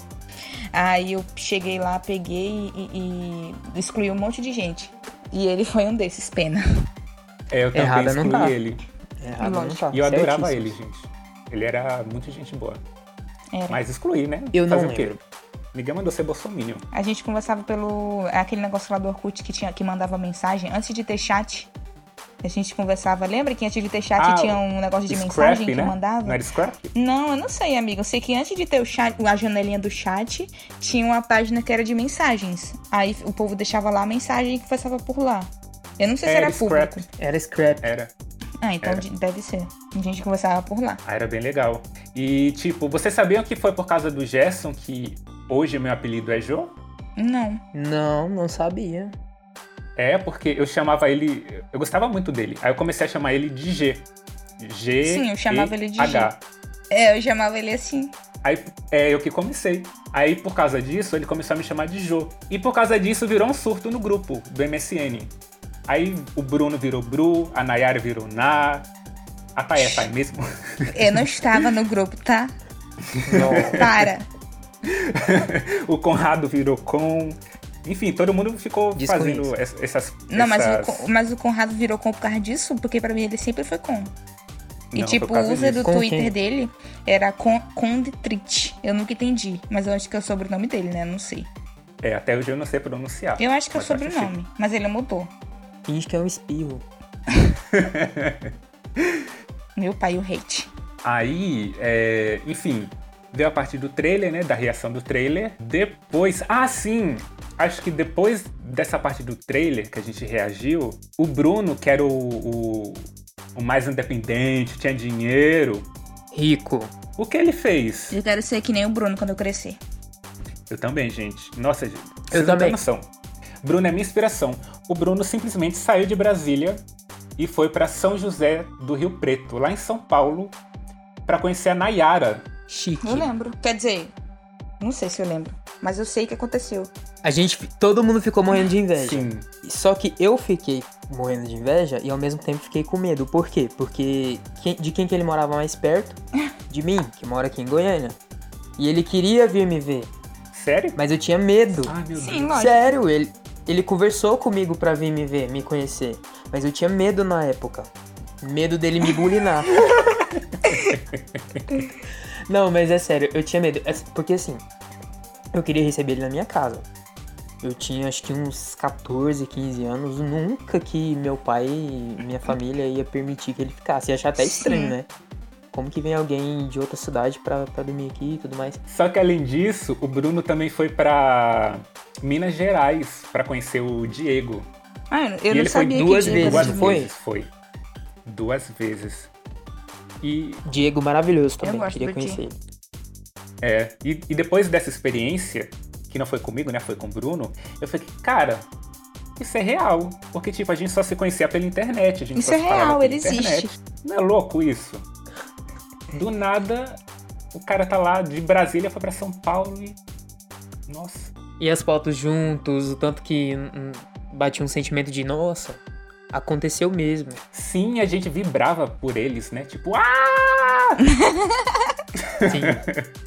Aí eu cheguei lá, peguei e, e excluí um monte de gente. E ele foi um desses, pena. É, eu também Errada não excluí tá. ele. Errado não tá. E eu adorava certíssimo. ele, gente. Ele era muito gente boa. Era. Mas excluí, né? Eu não Fazer o quê? lembro. Ninguém mandou ser bolsominion. A gente conversava pelo. Aquele negócio lá do Orkut que, tinha, que mandava mensagem. Antes de ter chat, a gente conversava. Lembra que antes de ter chat Ah, tinha um negócio de Scrap, mensagem que né? mandava? Não era Scrap? Não, eu não sei, amigo. Eu sei que antes de ter o chat, a janelinha do chat, tinha uma página que era de mensagens. Aí o povo deixava lá a mensagem que passava por lá. Eu não sei se Era era Scrap. público. Era scrap. Era. Ah, então Era. de- deve ser. A gente conversava por lá. Ah, era bem legal. E, tipo, vocês sabiam que foi por causa do Gerson que hoje meu apelido é Jô? Não. Não, não sabia. É, porque eu chamava ele. Eu gostava muito dele. Aí eu comecei a chamar ele de G. G. Sim, eu chamava ele de G. H. É, eu chamava ele assim. Aí é eu que comecei. Aí por causa disso, ele começou a me chamar de Jô. E por causa disso virou um surto no grupo do MSN. Aí o Bruno virou Bru, a Nayara virou Na. A Thay é Thay mesmo. Eu não estava no grupo, tá? Não. Para. o Conrado virou Com. Enfim, todo mundo ficou fazendo es- essas. Não, mas essas... o, mas o Conrado virou com por causa disso, porque pra mim ele sempre foi com. E Não, tipo, o user disso. do Com Twitter quem? dele era con, Conditrit. Eu nunca entendi. Mas eu acho que é o sobrenome dele, né? Não sei. É, até hoje eu não sei pronunciar. Eu acho que é o sobrenome. Mas ele mudou. Finge que é um espirro. Meu pai, o hate. Aí, é, enfim, veio a parte do trailer, né? Da reação do trailer. Depois. Ah, sim! Acho que depois dessa parte do trailer que a gente reagiu, o Bruno, que era o, o, o mais independente, tinha dinheiro. Rico. O que ele fez? Eu quero ser que nem o Bruno quando eu crescer. Eu também, gente. Nossa, gente. Eu vocês não também. noção. Bruno é minha inspiração. O Bruno simplesmente saiu de Brasília e foi pra São José do Rio Preto, lá em São Paulo, pra conhecer a Nayara. Chique. Eu lembro. Quer dizer, não sei se eu lembro. Mas eu sei que aconteceu. A gente, todo mundo ficou morrendo de inveja. Sim. Só que eu fiquei morrendo de inveja e ao mesmo tempo fiquei com medo. Por quê? Porque quem- de quem que ele morava mais perto? De mim, que mora aqui em Goiânia. E ele queria vir me ver, Sério? mas eu tinha medo. Ai, meu Sim, Deus. lógico. Sério, ele, ele conversou comigo pra vir me ver, me conhecer. Mas eu tinha medo na época. Medo dele me bulinar. Não, mas é sério, eu tinha medo. É- Porque assim, eu queria receber ele na minha casa. Eu tinha acho que uns 14, 15 anos. Nunca que meu pai e minha família ia permitir que ele ficasse. Ia achar até estranho, Sim. né? Como que vem alguém de outra cidade pra, pra dormir aqui e tudo mais? Só que além disso, o Bruno também foi pra Minas Gerais pra conhecer o Diego. Ah, eu, E não ele foi sabia duas que vezes, Duas foi? vezes foi. Duas vezes. E Diego maravilhoso também, gosto queria conhecer Diego. ele. É, e, e depois dessa experiência, que não foi comigo, né? Foi com o Bruno, eu falei, cara, isso é real. Porque, tipo, a gente só se conhecia pela internet. A gente Isso só é real, pela ele internet. existe. Não é louco isso? Do nada, o cara tá lá de Brasília, foi pra São Paulo e. Nossa. E as fotos juntos, o tanto que hum, bate um sentimento de nossa, aconteceu mesmo. Sim, a gente vibrava por eles, né? Tipo, ah! Sim.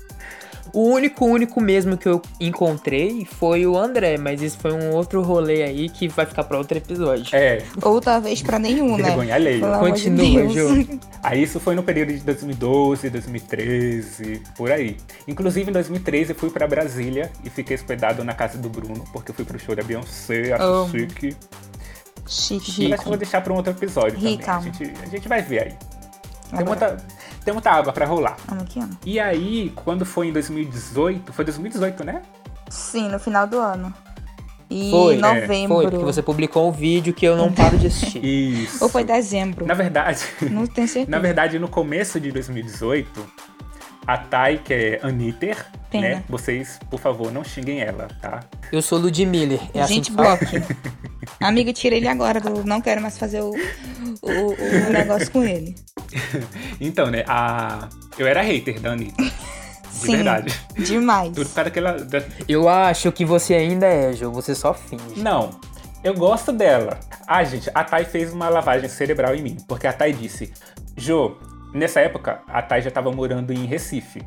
O único, único mesmo que eu encontrei foi o André, mas isso foi um outro rolê aí que vai ficar pra outro episódio. É, Ou talvez pra nenhum, né? vergonha alheia. Pelo de Continua, Deus. Ju. Aí isso foi no período de 2012, 2013, por aí. Inclusive em 2013 eu fui pra Brasília e fiquei hospedado na casa do Bruno, porque eu fui pro show da Beyoncé, acho Amo. chique. Chique, Mas eu vou deixar pra um outro episódio Rica. também. A gente, a gente vai ver aí. Tem muita, tem muita água pra rolar. Olha aqui, ó. E aí, quando foi em 2018, foi 2018, né? Sim, no final do ano. E Foi, é, novembro. Foi, porque você publicou um vídeo que eu não paro de assistir. Isso. Ou foi dezembro. Na verdade, Não tenho certeza. na verdade, no começo de 2018, a Thay, que é Anitter, Pena. né? Vocês, por favor, não xinguem ela, tá? Eu sou Ludmiller, é assim Gente, que fala. bloque. Amiga, tira ele agora. Do... Não quero mais fazer o, o, o negócio com ele. Então, né, a... eu era hater da Anitta. De Sim. verdade. Demais. Tudo para aquela. da- Eu acho que você ainda é, Jô, você só finge. Não, eu gosto dela. Ah, gente, a Thay fez uma lavagem cerebral em mim. Porque a Thay disse: Jô, nessa época, a Thay já tava morando em Recife.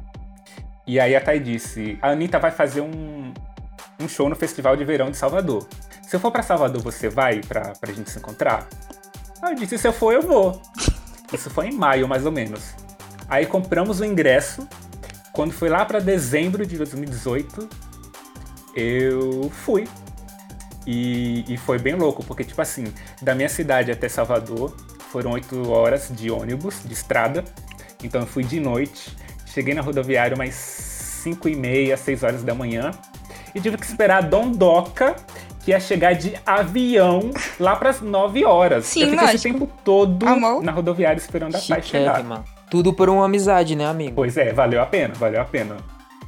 E aí a Thay disse: A Anitta vai fazer um, um show no Festival de Verão de Salvador. Se eu for pra Salvador, você vai pra, pra gente se encontrar? Aí eu disse: Se eu for, eu vou. Isso foi em maio, mais ou menos. Aí compramos o ingresso. Quando foi lá pra dezembro de 2018, eu fui. E, e foi bem louco, porque, tipo assim, da minha cidade até Salvador foram oito horas de ônibus, de estrada. Então eu fui de noite, cheguei na rodoviária umas 5 e meia, 6 horas da manhã. E tive que esperar a Dondoca, que ia chegar de avião lá pras 9 horas. Sim, eu fiquei esse lógico. tempo todo Amor. na rodoviária esperando a Thay chegar. Tudo por uma amizade, né, amigo? Pois é, valeu a pena, valeu a pena.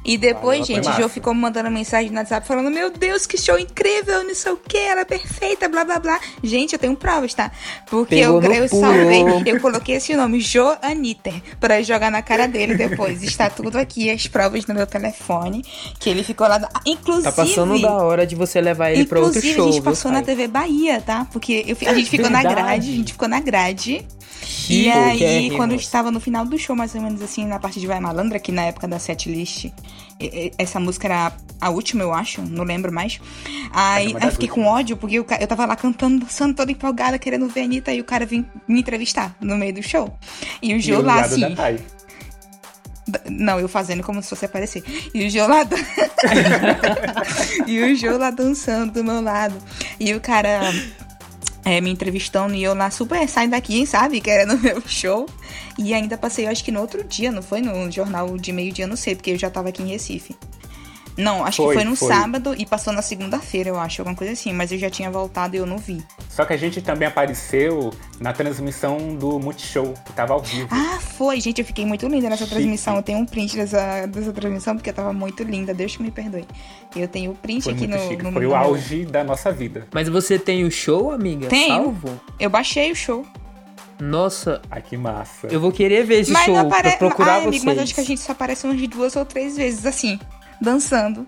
E depois, gente, o. Jô ficou me mandando mensagem no WhatsApp falando: Meu Deus, que show incrível, não sei o que, ela é perfeita, blá blá blá. Gente, eu tenho provas, tá? Porque Pegou eu, eu salvei, eu coloquei esse nome, Jo Anitter, pra jogar na cara dele depois. Está tudo aqui, as provas no meu telefone, que ele ficou lá. Ah, Inclusive. Tá passando da hora de você levar ele pra outro Inclusive, show, a gente passou na? TV Bahia, tá? Porque eu a gente ficou na Verdade. grade, a gente ficou na grade. E Chico, aí, Kérrimos. quando estava no final do show, mais ou menos assim, na parte de Vai Malandra, que na época da setlist, e- e- essa música era a última, eu acho, não lembro mais. Aí, das fiquei com ódio, porque eu, eu tava lá cantando, dançando, toda empolgada, querendo ver a Anitta, e o cara vim me entrevistar no meio do show. E o o lá, assim. Não, eu fazendo como se fosse aparecer. E o Jô lá. dan- e o Jô lá dançando do meu lado. E o cara é, me entrevistando e eu lá super saindo daqui, sabe? Querendo ver o show. E ainda passei, acho que no outro dia, não foi? No jornal de meio-dia, não sei, porque eu já tava aqui em Recife. Não, acho Foi, que foi no foi. sábado e passou na segunda-feira, eu acho, alguma coisa assim. Mas eu já tinha voltado e eu não vi. Só que a gente também apareceu na transmissão do Multishow, que tava ao vivo. Ah, foi, gente, eu fiquei muito linda nessa Chique. transmissão. Eu tenho um print dessa, dessa transmissão porque eu tava muito linda. Deus que me perdoe. Eu tenho o print Foi aqui muito no, chique. no Foi no o meu- auge da nossa vida. Mas você tem o show, amiga? Tenho. Salvo? Eu baixei o show. Nossa, Ai, que massa. eu vou querer ver esse mas show não aparece. pra procurar Ai, vocês. amigo, mas acho que a gente só aparece umas duas ou três vezes assim, dançando.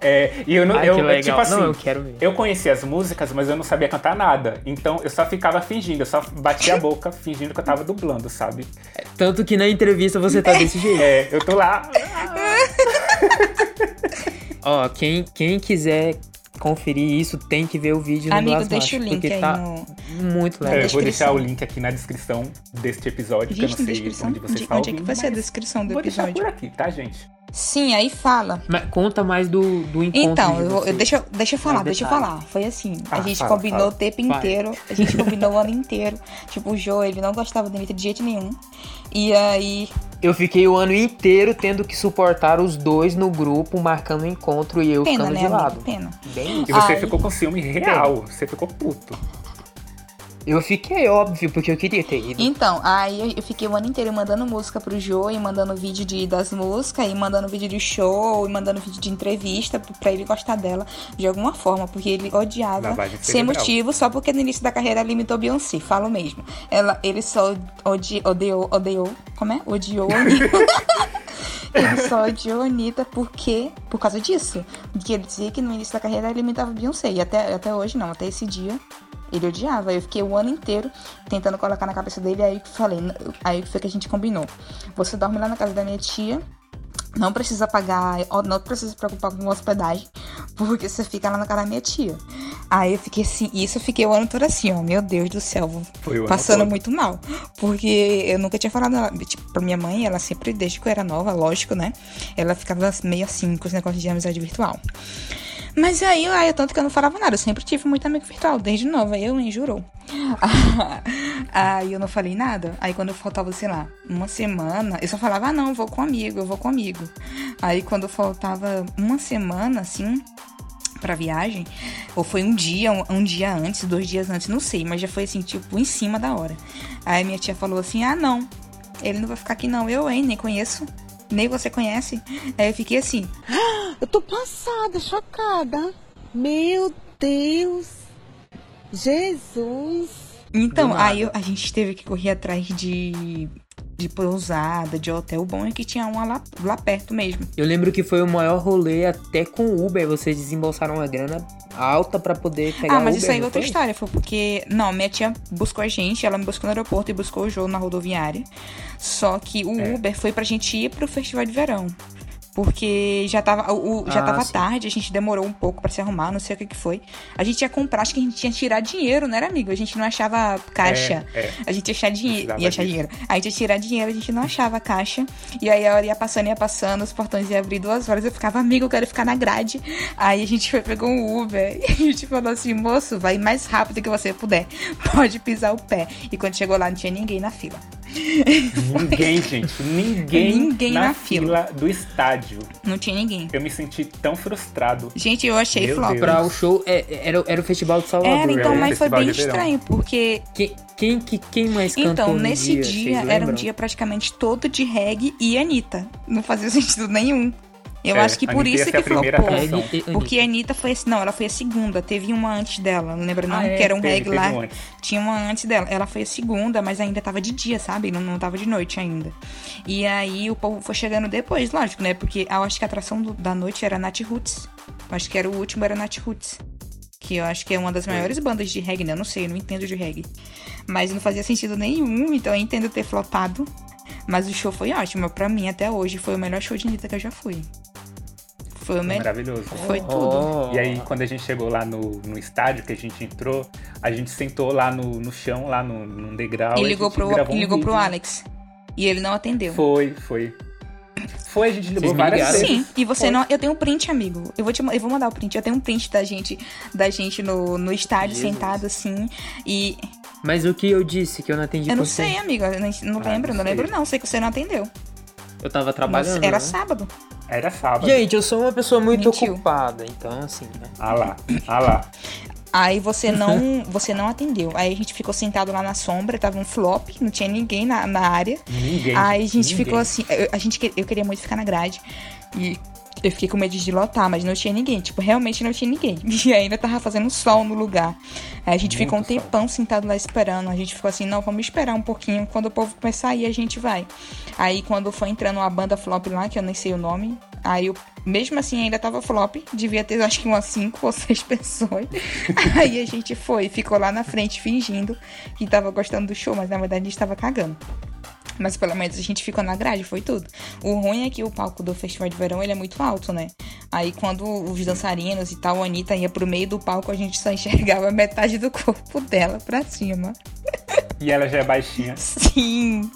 É, e eu não. Ai, eu, eu, legal. tipo assim, Não, eu quero ver. eu conhecia as músicas, mas eu não sabia cantar nada. Então eu só ficava fingindo, eu só batia a boca fingindo que eu tava dublando, sabe? Tanto que na entrevista você tá desse jeito. É, eu tô lá. Ó, quem, quem quiser conferir isso tem que ver o vídeo no Amigo, Blas deixa o Macho, link porque aí tá no. muito Na É, legal. eu vou deixar o link aqui na descrição deste episódio, que eu Gente, não sei descrição. onde você De- está onde é que vai ser a descrição do Vou deixar episódio? por aqui, tá, gente? Sim, aí fala. Mas conta mais do, do encontro Então, de eu eu- deixa, eu- deixa eu falar, Mais deixa eu falar. Foi assim, a Ah, gente fala, combinou fala. o tempo Vai. inteiro, a gente combinou o ano inteiro. Tipo, o Jô, ele não gostava da Anitta de jeito nenhum. E aí, Eu fiquei o ano inteiro tendo que suportar os dois no grupo, marcando encontro e eu pena, ficando né, de amigo? lado. Pena. Bem E você Ai. ficou com ciúme real, você ficou puto. Eu fiquei, óbvio, porque eu queria ter ido. Então, aí eu- fiquei o ano inteiro mandando música pro Jô, e mandando vídeo de, das músicas, e mandando vídeo de show, e mandando vídeo de entrevista pra ele gostar dela de alguma forma, porque ele odiava sem motivo, só porque no início da carreira ele imitou Beyoncé, falo mesmo. Ela, ele só odi, odiou, odiou, como é? Odiou a Anitta. ele só odiou a Anitta porque, por causa disso. Porque ele dizia que no início da carreira ele imitava Beyoncé, e até, até hoje não, até esse dia ele odiava. Eu fiquei o ano inteiro tentando colocar na cabeça dele. Aí que falei, aí foi que a gente combinou. Você dorme lá na casa da minha tia. Não precisa pagar, não precisa se preocupar com hospedagem, porque você fica lá na casa da minha tia. Aí eu fiquei assim, isso eu fiquei o ano todo assim, ó, meu Deus do céu, passando muito mal. Porque eu nunca tinha falado, tipo, pra minha mãe, ela sempre, desde que eu era nova, lógico, né? Ela ficava meio assim com os negócios de amizade virtual. Mas aí, aí, tanto que eu não falava nada, eu sempre tive muito amigo virtual, desde nova, eu, hein, jurou. aí eu não falei nada. Aí quando faltava, sei lá, uma semana, eu só falava, ah, não, vou com amigo, eu vou com amigo. Aí quando faltava uma semana, assim, pra viagem, ou foi um dia, um, um dia antes, dois dias antes, não sei, mas já foi assim, tipo, em cima da hora. Aí minha tia falou assim: ah, não, ele não vai ficar aqui não, eu, hein, nem conheço, nem você conhece. Aí eu fiquei assim, Eu tô passada, chocada. Meu Deus. Jesus. Então, aí eu- a gente teve que correr atrás de, de pousada, de hotel. O bom é que tinha uma lá, lá perto mesmo. Eu lembro que foi o maior rolê até com o Uber. Vocês desembolsaram uma grana alta pra poder pegar ah, mas Uber, isso aí é outra foi? história. Foi porque. Não, minha tia buscou a gente, ela me buscou no aeroporto e buscou o João na rodoviária. Só que o É. Uber foi pra gente ir pro festival de verão. Porque já tava, o, já Ah, tava sim. tarde, a gente demorou um pouco pra se arrumar, não sei o que que foi. A gente ia comprar, acho que a gente tinha que tirar dinheiro, não era, amigo? A gente não achava caixa. É, é. A gente ia achar, dinheiro, Precisava ia achar dinheiro. A gente ia tirar dinheiro, a gente não achava caixa. E aí a hora ia passando, ia passando, os portões iam abrir duas horas. Eu ficava, amigo, eu quero ficar na grade. Aí a gente foi, pegou um Uber. E a gente falou assim, moço, vai mais rápido que você puder. Pode pisar o pé. E quando chegou lá, não tinha ninguém na fila. Ninguém, gente. Ninguém, Ninguém na, na fila. fila do estádio. Não tinha ninguém. Eu me senti tão frustrado. Gente, eu achei Meu flop. Deus. Pra o show, é, era, era o Festival de Salvador. Era, então, é o mas foi bem estranho, porque Quem, quem, que- quem mais cantou Então, nesse dia, dia, era um dia praticamente todo de reggae e Anitta. Não fazia sentido nenhum. Eu É, acho que por isso que flopou. Anitta. Porque a Anitta foi assim, não, ela foi a segunda, teve uma antes dela, não lembra não? Ah, é, que era um Teve- reggae teve lá, um tinha uma antes dela. Ela foi a segunda, mas ainda tava de dia, sabe? Não, não tava de noite ainda. E aí o povo foi chegando depois, lógico, né? Porque eu acho que a atração do- da noite era Nat Roots. Eu acho que era o último, era Nat Roots. Que eu acho que é uma das maiores bandas de reggae, né? Eu não sei, eu não entendo de reggae. Mas não fazia sentido nenhum, então eu entendo ter flopado. Mas o show foi ótimo. Pra mim, até hoje, foi o melhor show de Anitta que eu já fui. Foi o melhor. Maravilhoso. Foi tudo. Oh. E aí, quando a gente chegou lá no, no estádio, que a gente entrou, a gente sentou lá no, no chão, lá no, num degrau. E ligou, pro, e um ligou pro vídeo. Alex. E ele não atendeu. Foi, foi. Foi, a gente ligou várias vezes. Sim, e você Foi. não. Eu tenho um print, amigo. Eu vou, te, eu vou mandar o print. Eu tenho um print da gente, da gente no, no estádio, Jesus. sentado assim. E. Mas o que eu disse que eu não atendi Eu não você? sei, amigo. Eu não, não Ah, lembro, não não lembro, não. Sei que você não atendeu. Eu tava Nossa, trabalhando. era né? sábado. Era sábado. Gente, eu sou uma pessoa muito Mentiu. ocupada, então assim, né? Ah lá, ah lá. Aí você não, você não atendeu. Aí a gente ficou sentado lá na sombra, tava um flop, não tinha ninguém na, na área. Ninguém. Aí a gente ninguém. ficou assim, eu, a gente, eu queria muito ficar na grade. E eu fiquei com medo de lotar, mas não tinha ninguém. Tipo, realmente não tinha ninguém. E ainda tava fazendo sol no lugar. Aí a gente Muito ficou um sol. tempão sentado lá esperando. A gente ficou assim, não, vamos esperar um pouquinho. Quando o povo começar a ir, a gente vai. Aí quando foi entrando uma banda flop lá, que eu nem sei o nome. Aí eu, mesmo assim, ainda tava flop. Devia ter, acho que umas cinco ou seis pessoas. Aí a gente foi, ficou lá na frente fingindo que tava gostando do show, mas na verdade a gente tava cagando. Mas pelo menos a gente ficou na grade, foi tudo. O ruim é que o palco do Festival de Verão ele é muito alto, né? Aí quando os dançarinos e tal, a Anitta ia pro meio do palco, a gente só enxergava metade do corpo dela pra cima. E ela já é baixinha. Sim.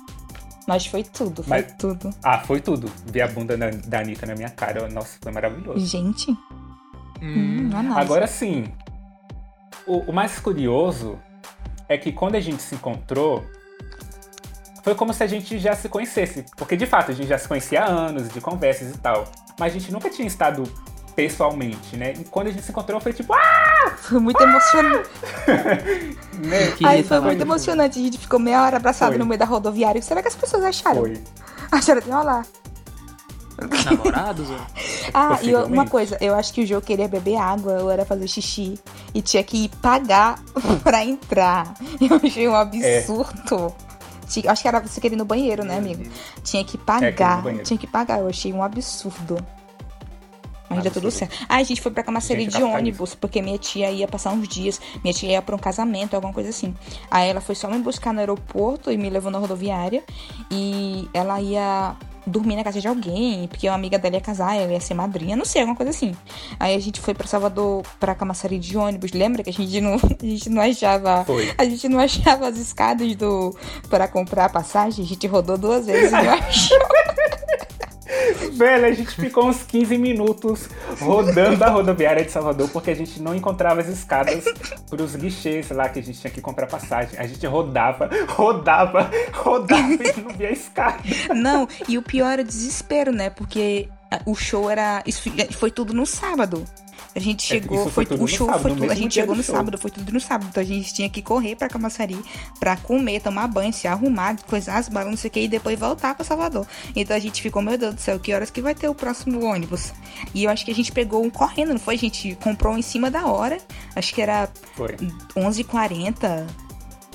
Mas foi tudo, foi Mas- tudo. Ah, foi tudo. Ver a bunda da, da Anitta na minha cara. Nossa, foi maravilhoso. Gente, hum, não, Agora sim, o, o mais curioso é que quando a gente se encontrou, foi como se a gente já se conhecesse. Porque de fato a gente já se conhecia há anos, de conversas e tal. Mas a gente nunca tinha estado pessoalmente, né? E quando a gente se encontrou foi tipo, ah! foi muito emocionante. Né? Aí foi muito emocionante. A gente ficou meia hora abraçado Foi. no meio da rodoviária. Será que as pessoas acharam? Foi. Acharam que, olha lá. Namorados? Ah, e uma coisa, eu acho que o jogo queria beber água ou era fazer xixi e tinha que pagar pra entrar. Eu achei um absurdo. Tinha- Acho que era você querer ir no banheiro, né, amigo? Tinha que É, pagar. banheiro. tinha que pagar. Eu achei um absurdo. Mas deu tudo Absurdo. certo. Ah, a gente foi pra Camaçari Gente, de ônibus, porque minha tia ia passar uns dias. Minha tia ia pra um casamento, alguma coisa assim. Aí ela foi só me buscar no aeroporto e me levou na rodoviária. E ela ia dormir na casa de alguém, porque uma amiga dela ia casar, ela ia ser madrinha, não sei, alguma coisa assim. Aí a gente foi pra Salvador, pra Camaçari de ônibus, lembra que a gente não, a gente não achava. Foi. A gente não achava as escadas do. pra comprar a passagem, a gente rodou duas vezes e não achou. Velho, a gente ficou uns 15 minutos rodando a rodoviária de Salvador porque a gente não encontrava as escadas pros guichês lá que a gente tinha que comprar passagem. A gente rodava, rodava, rodava e não via a escada. Não, e o pior era o desespero, né? Porque o show era. Isso foi tudo no sábado. A gente chegou, É, foi, foi tudo o show sábado, foi tudo. A gente chegou no show. sábado, foi tudo no sábado. Então a gente tinha que correr pra Camaçari pra comer, tomar banho, se arrumar, coisar as balas, não sei o que, e depois voltar pra Salvador. Então a gente ficou, meu Deus do céu, que horas que vai ter o próximo ônibus? E eu acho que a gente pegou um correndo, não foi? A gente comprou um em cima da hora. Acho que era Foi. 11h40,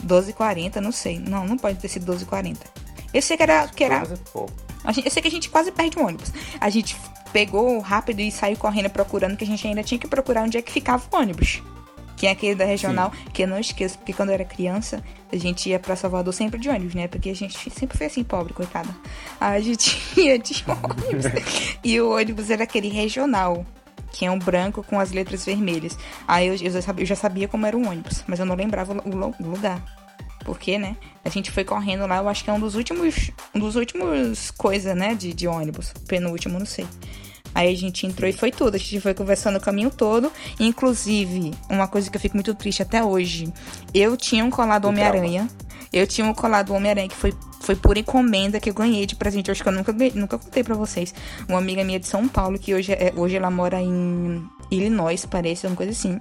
12h40, não sei. Não, não pode ter sido 12h40. Eu sei que era, que era 12 pouco. a gente- eu sei que a gente quase perde o ônibus. A gente pegou rápido e saiu correndo procurando, que a gente ainda tinha que procurar onde é que ficava o ônibus. Que é aquele da regional, que eu não esqueço, porque quando eu era criança, a gente ia pra Salvador sempre de ônibus, né? Porque a gente sempre foi assim, pobre, coitada. A gente ia de ônibus. e o ônibus era aquele regional, que é um branco com as letras vermelhas. Aí eu, eu já sabia, eu já sabia como era o ônibus, mas eu não lembrava o, lo- o lugar. Porque, né? A gente foi correndo lá, eu acho que é um dos últimos. Um dos últimos coisas, né? De, de ônibus. Penúltimo, não sei. Aí a gente entrou e foi tudo. A gente foi conversando o caminho todo. Inclusive, uma coisa que eu fico muito triste até hoje. Eu tinha um colar do O trauma. Homem-Aranha. Eu tinha um colar do Homem-Aranha que foi, foi por encomenda que eu ganhei de presente. Eu acho que eu nunca, nunca contei pra vocês. Uma amiga minha de São Paulo, que hoje, é, hoje ela mora em Illinois, parece, uma coisa assim.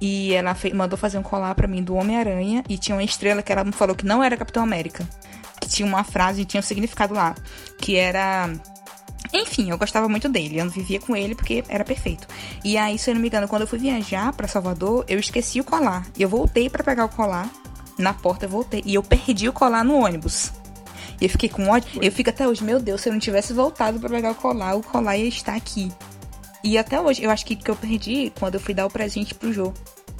E ela fe- mandou fazer um colar pra mim do Homem-Aranha. E tinha uma estrela que ela me falou que não era Capitão América. Que tinha uma frase, tinha um significado lá. Que era. Enfim, eu gostava muito dele. Eu não vivia com ele porque era perfeito. E aí, se eu não me engano, quando eu fui viajar pra Salvador, eu esqueci o colar. E eu voltei pra pegar o colar. Na porta eu voltei. E eu perdi o colar no ônibus. E eu fiquei com ódio. Eu fico até hoje, meu Deus, se eu não tivesse voltado pra pegar o colar, o colar ia estar aqui. E até hoje, eu acho que, que eu perdi quando eu fui dar o presente pro Jô.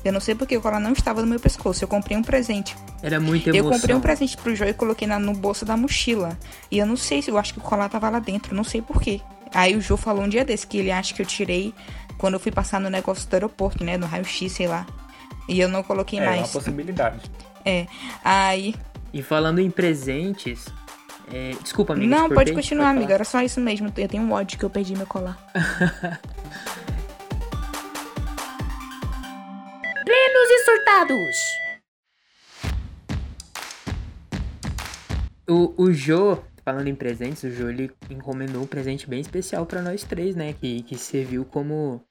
Eu não sei porque o colar não estava no meu pescoço. Eu comprei um presente. Era muita emoção. Eu comprei um presente pro João e coloquei na- no bolso da mochila. E eu não sei se eu acho que o colar tava lá dentro, não sei porquê. Aí o Jô falou um dia desse que ele acha que eu tirei quando eu fui passar no negócio do aeroporto, né? No raio-x, sei lá. E eu não coloquei É uma mais. possibilidade. É. Aí. E falando em presentes. é, Desculpa, amiga. não, pode continuar, falar. amiga. Era só isso mesmo. Eu tenho um ódio que eu perdi meu colar. O, o Jô, falando em presentes, o Jô ele encomendou um presente bem especial pra nós três, né? Que, que serviu como,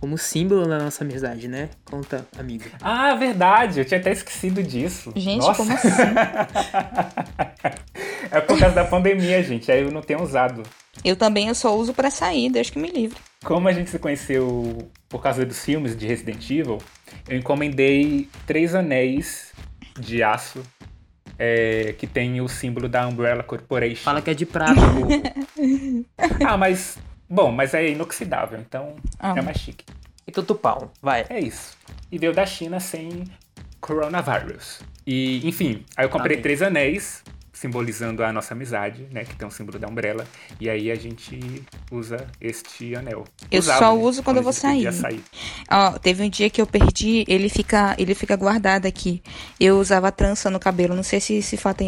como símbolo da nossa amizade, né? Conta, amigo. Ah, verdade. Eu tinha até esquecido disso. Gente, Nossa. como assim? é por causa da pandemia, gente. Aí eu não tenho usado. Eu também eu só uso pra sair, Deus que me livre. Como a gente se conheceu por causa dos filmes de Resident Evil, eu encomendei três anéis de aço é, que tem o símbolo da Umbrella Corporation. Fala que é de prata, pô. Ah, mas. Bom, mas é inoxidável, então Ah. é mais chique. E tu pau, vai. É isso. E veio da China sem coronavírus. E, enfim, aí eu comprei Amém. três anéis, simbolizando a nossa amizade, né? Que tem um símbolo da Umbrella. E aí a gente usa este anel. Eu Usava, só né, uso quando eu vou podia sair. Ó, teve um dia que eu perdi, ele fica, ele fica guardado aqui. Eu usava trança no cabelo, não sei se esse fato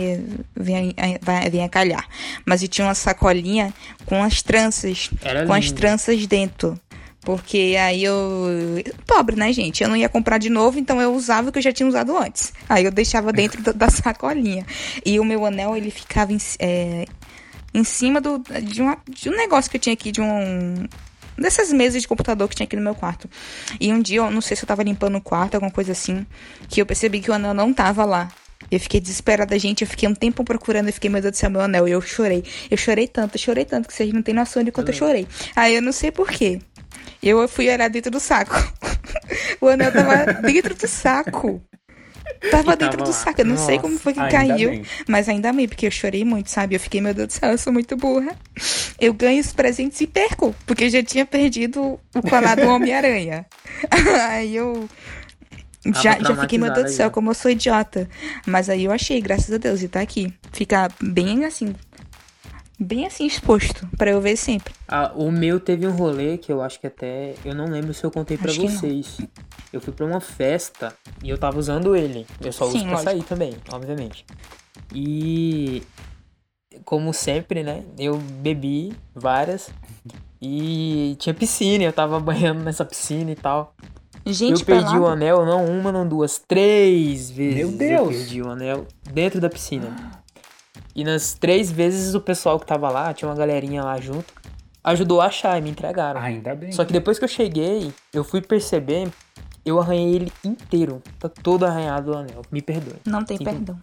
vem, a- calhar. Mas eu tinha uma sacolinha com as tranças, Era com as lindo. tranças dentro. Porque aí eu. Pobre, né, gente? Eu não ia comprar de novo, então eu usava o que eu já tinha usado antes. Aí eu deixava dentro da, da sacolinha. E o meu anel, ele ficava em, é, em cima do, de, uma, de um negócio que eu tinha aqui, de um. Dessas mesas de computador que tinha aqui no meu quarto. E um dia, eu não sei se eu tava limpando o quarto, alguma coisa assim, que eu percebi que o anel não tava lá. Eu fiquei desesperada, gente. Eu fiquei um tempo procurando. Eu fiquei, meu Deus do céu, meu anel. E eu chorei. Eu chorei tanto, eu chorei tanto, que vocês não têm noção de quanto eu chorei. Aí eu não sei porquê. Eu fui olhar dentro do saco. o anel tava dentro do saco. Tava dentro do saco. Eu não sei Nossa, como foi que caiu. bem. Mas ainda bem, porque eu chorei muito, sabe? Eu fiquei, meu Deus do céu, eu sou muito burra. Eu ganho os presentes e perco. Porque eu já tinha perdido o colar do Homem-Aranha. Aí eu. Tava Já, já fiquei, meu Deus do céu, já. como eu sou idiota. Mas aí eu achei, graças a Deus, e tá aqui. Fica bem assim. Bem assim exposto, pra eu ver sempre. Ah, o meu teve um rolê que eu acho que até. Eu não lembro se eu contei não. vocês. Eu fui pra uma festa e eu tava usando ele. Eu só uso Sim, pra lógico. sair também, obviamente. E. Como sempre, né? Eu bebi várias. E tinha piscina, eu tava banhando nessa piscina e tal. Gente, eu perdi pelado. o anel, não uma, não duas, três vezes. Meu Deus! Eu perdi o anel dentro da piscina. E nas três vezes o pessoal que tava lá, tinha uma galerinha lá junto, ajudou a achar e me entregaram. Ainda bem. Só que depois que eu cheguei, eu fui perceber, eu arranhei ele inteiro. Tá todo arranhado o anel. Me perdoe. Não tem Sim. perdão.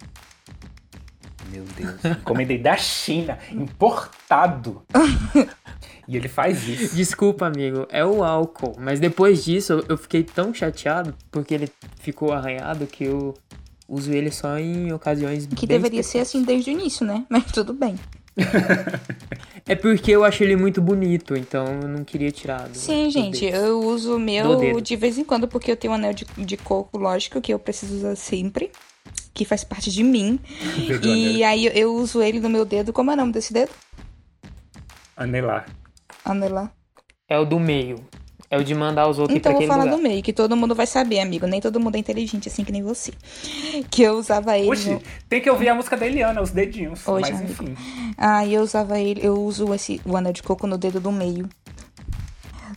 Meu Deus. Encomendei da China, importado. e ele faz isso. Desculpa, amigo, é o álcool. Mas depois disso, eu- eu fiquei tão chateado porque ele ficou arranhado que eu uso ele só em ocasiões Que bem deveria ser assim desde o início, né? Mas tudo bem. É porque eu acho ele muito bonito, então eu não queria tirar. do- Sim, do gente, dedo. eu uso o meu de vez em quando porque eu tenho um anel de, de coco, lógico, que eu preciso usar sempre. Que faz parte de mim. E aí eu, eu uso ele no meu dedo. Como é o nome desse dedo? Anelar. Anelar. É o do meio. É o de mandar os outros Então ir eu pra vou aquele falar lugar. do meio, que todo mundo vai saber, amigo. Nem todo mundo é inteligente assim que nem você. Que eu usava ele. Oxi, no... tem que ouvir a música da Eliana, os dedinhos. Hoje, Mas amigo. enfim. Ah, eu usava ele. Eu uso esse, o anel de coco no dedo do meio.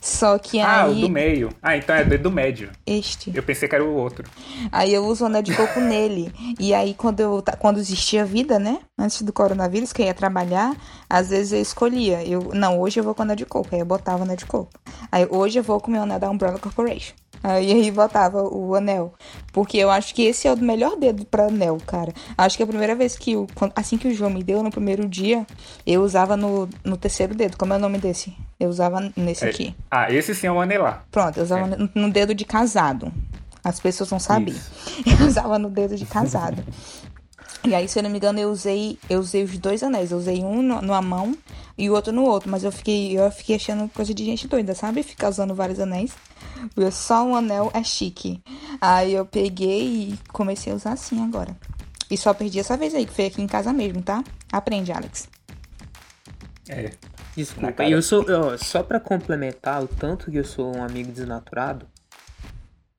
Só que Ah, o aí. do meio. Ah, então é dedo médio. Este. Eu pensei que era o outro. Aí eu uso o anel de coco nele. E aí, quando, eu, quando existia vida, né? Antes do coronavírus, que eu ia trabalhar, às vezes eu escolhia. Eu, não, hoje eu vou com o anel de coco. Aí eu botava o anel de coco. Aí hoje eu vou com o meu anel da Umbrella Corporation. Aí, aí botava o anel. Porque eu acho que esse é o melhor dedo pra anel, cara. Acho que a primeira vez que o. Assim que o João me deu no primeiro dia, eu usava no, no terceiro dedo. Como é o nome desse? Eu usava nesse É. aqui. Ah, esse sim é o anelar. Pronto, eu usava no, no dedo de casado. As pessoas não sabiam. Eu usava no dedo de casado. E aí, se eu não me engano, eu usei, eu usei os dois anéis. Eu usei um no, numa mão e o outro no outro. Mas eu fiquei, eu fiquei achando coisa de gente doida, sabe? Ficar usando vários anéis. Porque só um anel é chique. Aí eu peguei e comecei a usar assim agora. E só perdi essa vez aí, que foi aqui em casa mesmo, tá? Aprende, Alex. É. Desculpa. eu sou. ó, só pra complementar o tanto que eu sou um amigo desnaturado,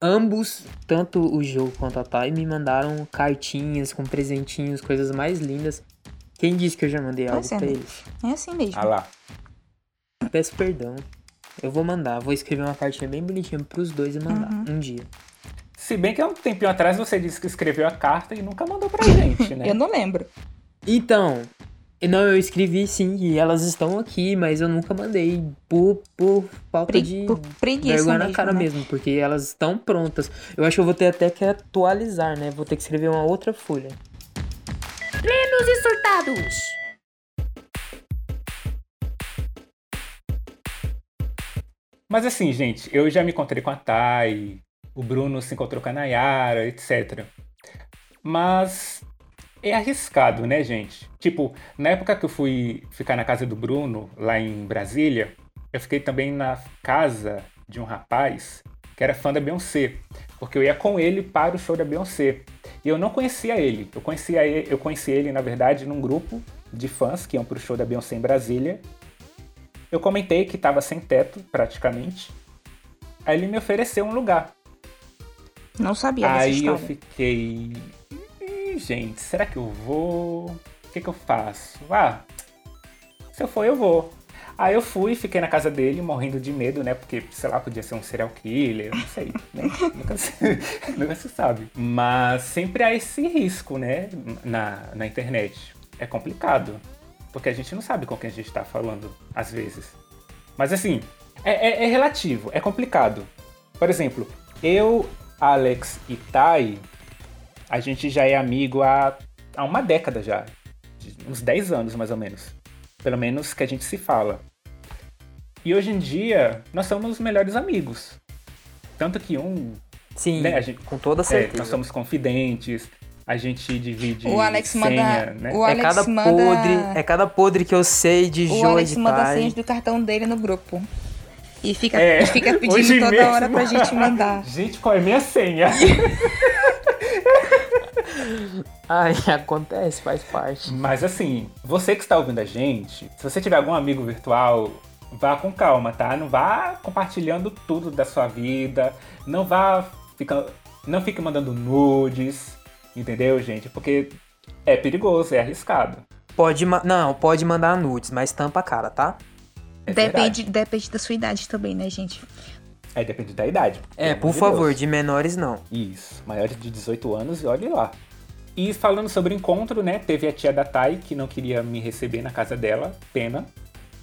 ambos, tanto o Joe quanto a Thay, me mandaram cartinhas com presentinhos, coisas mais lindas. Quem disse que eu já mandei algo Pois é, pra eles? É assim mesmo. Ah lá. Peço perdão. Eu vou mandar, vou escrever uma cartinha bem bonitinha pros dois e mandar Uhum. um dia. Se bem que há um tempinho atrás você disse que escreveu a carta e nunca mandou pra gente, né? Eu não lembro. Então, não, eu escrevi sim, e elas estão aqui, mas eu nunca mandei por, por falta Pre- de por preguiça vergonha na mesmo, cara né? mesmo, porque elas estão prontas. Eu acho que eu vou ter até que atualizar, né? Vou ter que escrever uma outra folha. Plenos e surtados. Mas assim, gente, eu já me encontrei com a Thay, o Bruno se encontrou com a Nayara, etc. Mas é arriscado, né, gente? Tipo, na época que eu fui ficar na casa do Bruno, lá em Brasília, eu fiquei também na casa de um rapaz que era fã da Beyoncé, porque eu ia com ele para o show da Beyoncé. E eu não conhecia ele. Eu conhecia ele, eu conheci ele, na verdade, num grupo de fãs que iam para o show da Beyoncé em Brasília. Eu comentei que estava sem teto, praticamente. Aí ele me ofereceu um lugar. Não sabia dessa Aí eu fiquei. "Ih, gente, será que eu vou? O que, que eu faço? Ah, se eu for, eu vou. Aí eu fui, fiquei na casa dele, morrendo de medo, né? Porque, sei lá, podia ser um serial killer, não sei, né? nunca, se, nunca se sabe. Mas sempre há esse risco, né? Na, na internet. É complicado. Porque a gente não sabe com quem a gente tá falando, às vezes. Mas assim, é, é- é relativo, é complicado. Por exemplo, eu, Alex e Tai, a gente já é amigo há, há uma década já. Uns 10 anos, mais ou menos. Pelo menos que a gente se fala. E hoje em dia, nós somos os melhores amigos. Tanto que um. Sim, Né, gente- com toda é, certeza. nós somos confidentes, a gente divide O Alex manda- senha, né? o é Alex cada manda- podre, é cada podre que eu sei de O Joe Alex manda Thay. senhas do cartão dele no grupo. E fica, É, e fica pedindo toda mesmo. hora pra gente mandar. Gente, qual é a minha senha? Ai, acontece, faz parte. Mas assim, você que está ouvindo a gente, se você tiver algum amigo virtual, vá com calma, tá? Não vá compartilhando tudo da sua vida, não vá fica, não fique mandando nudes, entendeu, gente? Porque é perigoso, é arriscado. Pode, ma- não, pode mandar nudes, mas tampa a cara, tá? É depende, verdade. depende da sua idade também, né, gente? É, depende da idade. É, por de favor, Deus. de menores não. Isso, maiores de 18 anos e olhe lá. E falando sobre encontro, né? Teve a tia da Thay que não queria me receber na casa dela, pena.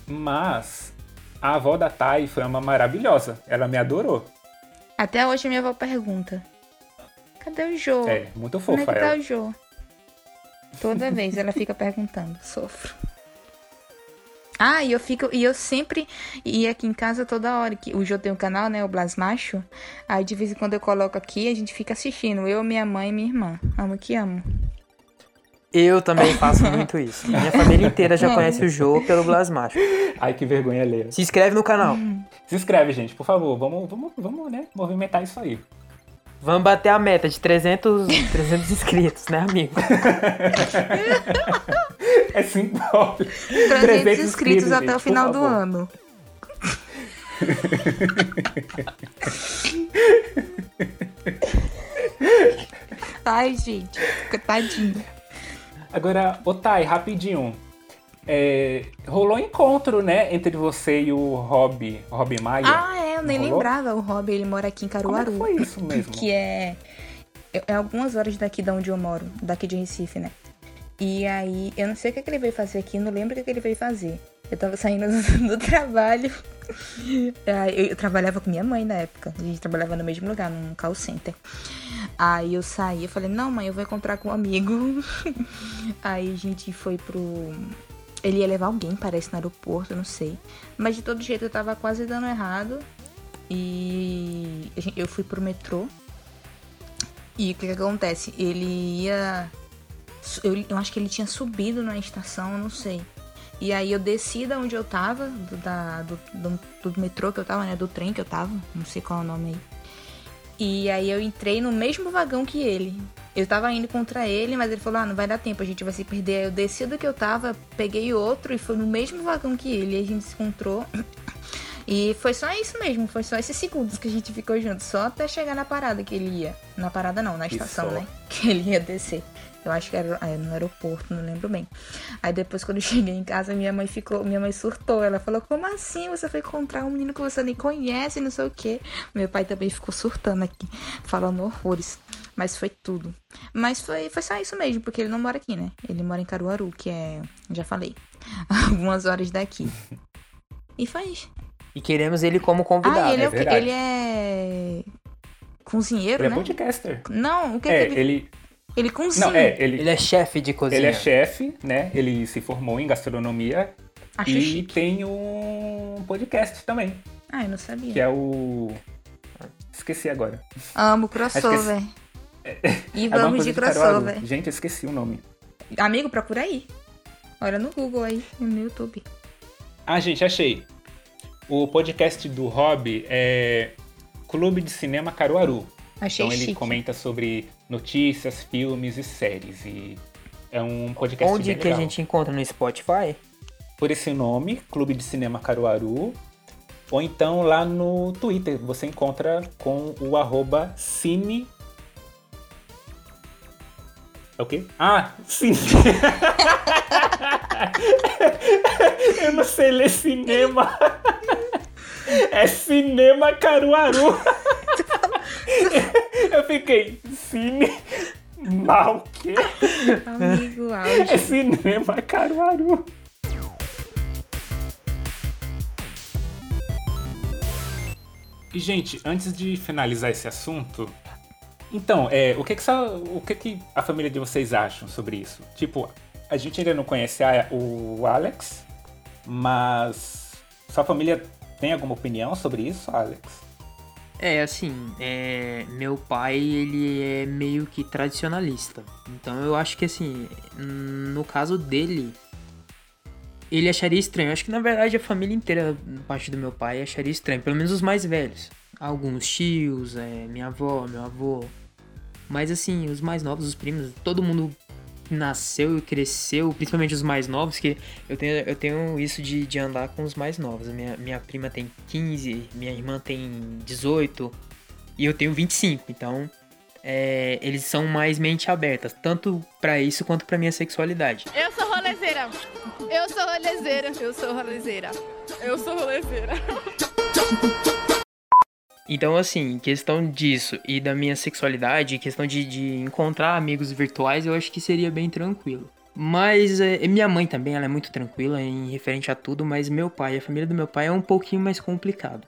Mas a avó da Thay foi uma maravilhosa. Ela me adorou. Até hoje minha avó pergunta: Cadê o Jô? É, muito Como é fofa que tá ela. o Jô? Toda vez ela fica perguntando, sofro. Ah, e eu fico, e eu sempre ia aqui em casa toda hora, que o Jô tem um canal, né, o Blas Macho. Aí de vez em quando eu coloco aqui, a gente fica assistindo, eu, minha mãe e minha irmã. Amo que amo. Eu também faço muito isso. Minha família inteira já conhece o Jô pelo Blasmacho. Ai, que vergonha ler. Se inscreve no canal. Se inscreve, gente, por favor. Vamos, vamos, vamos, né? Movimentar isso aí. Vamos bater a meta de 300, 300 inscritos, né, amigo? É simbólico. 300 inscritos até gente, o final do ano. Ai, gente, tadinho. Agora, Otai, rapidinho. É, rolou encontro, né, entre você e o Rob, Rob Maia. Ah, é, eu nem Rolou? lembrava. O Rob, ele mora aqui em Como é Caruaru. foi isso mesmo? Que é, é é algumas horas daqui de onde eu moro, daqui de Recife, né? E aí, eu não sei o que, que ele veio fazer aqui, não lembro o que, que ele veio fazer. Eu tava saindo do, trabalho. Aí, Eu trabalhava com minha mãe na época. A gente trabalhava no mesmo lugar, num call center. Aí eu saí, eu falei, não, mãe, eu vou encontrar com um amigo. Aí a gente foi pro. Ele ia levar alguém, parece, no aeroporto, não sei. Mas de todo jeito eu tava quase dando errado. E eu fui pro metrô. E o que, que acontece? Ele ia. Eu, eu acho que ele tinha subido na estação, eu não sei. E aí eu desci da onde eu tava, do, da, do, do, do metrô que eu tava, né? Do trem que eu tava, não sei qual é o nome aí. E aí eu entrei no mesmo vagão que ele. Eu tava indo contra ele, mas ele falou, ah, não vai dar tempo, a gente vai se perder. Aí eu desci do que eu tava, peguei outro e foi no mesmo vagão que ele. E a gente se encontrou. E foi só isso mesmo, foi só esses segundos que a gente ficou junto, só até chegar na parada que ele ia. Na parada não, na estação, né? Que ele ia descer. Eu acho que era é, no aeroporto, não lembro bem. Aí depois, quando eu cheguei em casa, minha mãe ficou, minha mãe surtou. Ela falou: Como assim? Você foi encontrar um menino que você nem conhece, não sei o quê. Meu pai também ficou surtando aqui, falando horrores. Mas foi tudo. Mas foi, foi só isso mesmo, porque ele não mora aqui, né? Ele mora em Caruaru, que é. Já falei. Algumas horas daqui. E foi isso. E queremos ele como convidado. Ah, ele é, é. Ele é. Cozinheiro, Ele é né? podcaster. Não, o que É, é, que ele. ele. Ele cozinha. Não, é, ele, Ele é chefe de cozinha. ele é chefe, né? Ele se formou em gastronomia Acho e chique. tem um podcast também, Ah, eu não sabia. que é o. Esqueci agora. Amo crossover. E É alguma vamos de crossover. Gente, eu esqueci o nome. Amigo, procura aí. Olha no Google aí, no YouTube. Ah, gente, achei. O podcast do Rob é Clube de Cinema Caruaru. Achei então ele chique. comenta sobre notícias, filmes e séries. E é um podcast Onde que a legal. gente encontra no Spotify? Por esse nome, Clube de Cinema Caruaru. Ou então lá no Twitter, você encontra com o arroba cine... É o quê? Ah, cine... Eu não sei ler cinema. É Cinema Caruaru. Eu fiquei, cine... Mal, o quê? Amigo, É auge. Cinema Caruaru. E, gente, antes de finalizar esse assunto, então, é, o que que, só- o que que a família de vocês acham sobre isso? Tipo, a gente ainda não conhece a- o Alex, mas sua família tem alguma opinião sobre isso, Alex? É, assim, é, meu pai, ele é meio que tradicionalista. Então eu acho que, assim, no caso dele, ele acharia estranho. Eu acho que, na verdade, a família inteira, parte do meu pai, acharia estranho. Pelo menos os mais velhos. Alguns tios, é, minha avó, meu avô. Mas assim, os mais novos, os primos, todo mundo nasceu e cresceu, principalmente os mais novos, que eu tenho, eu tenho isso de, de andar com os mais novos. Minha, minha prima tem 15, minha irmã tem 18 e eu tenho 25. Então, é, eles são mais mente abertas, tanto pra isso quanto pra minha sexualidade. Eu sou rolezeira. Eu sou rolezeira. Eu sou rolezeira. Eu sou rolezeira. Então, assim, questão disso e da minha sexualidade, questão de, de encontrar amigos virtuais, eu acho que seria bem tranquilo. Mas é, minha mãe também, ela é muito tranquila em referente a tudo, mas meu pai, a família do meu pai é um pouquinho mais complicado.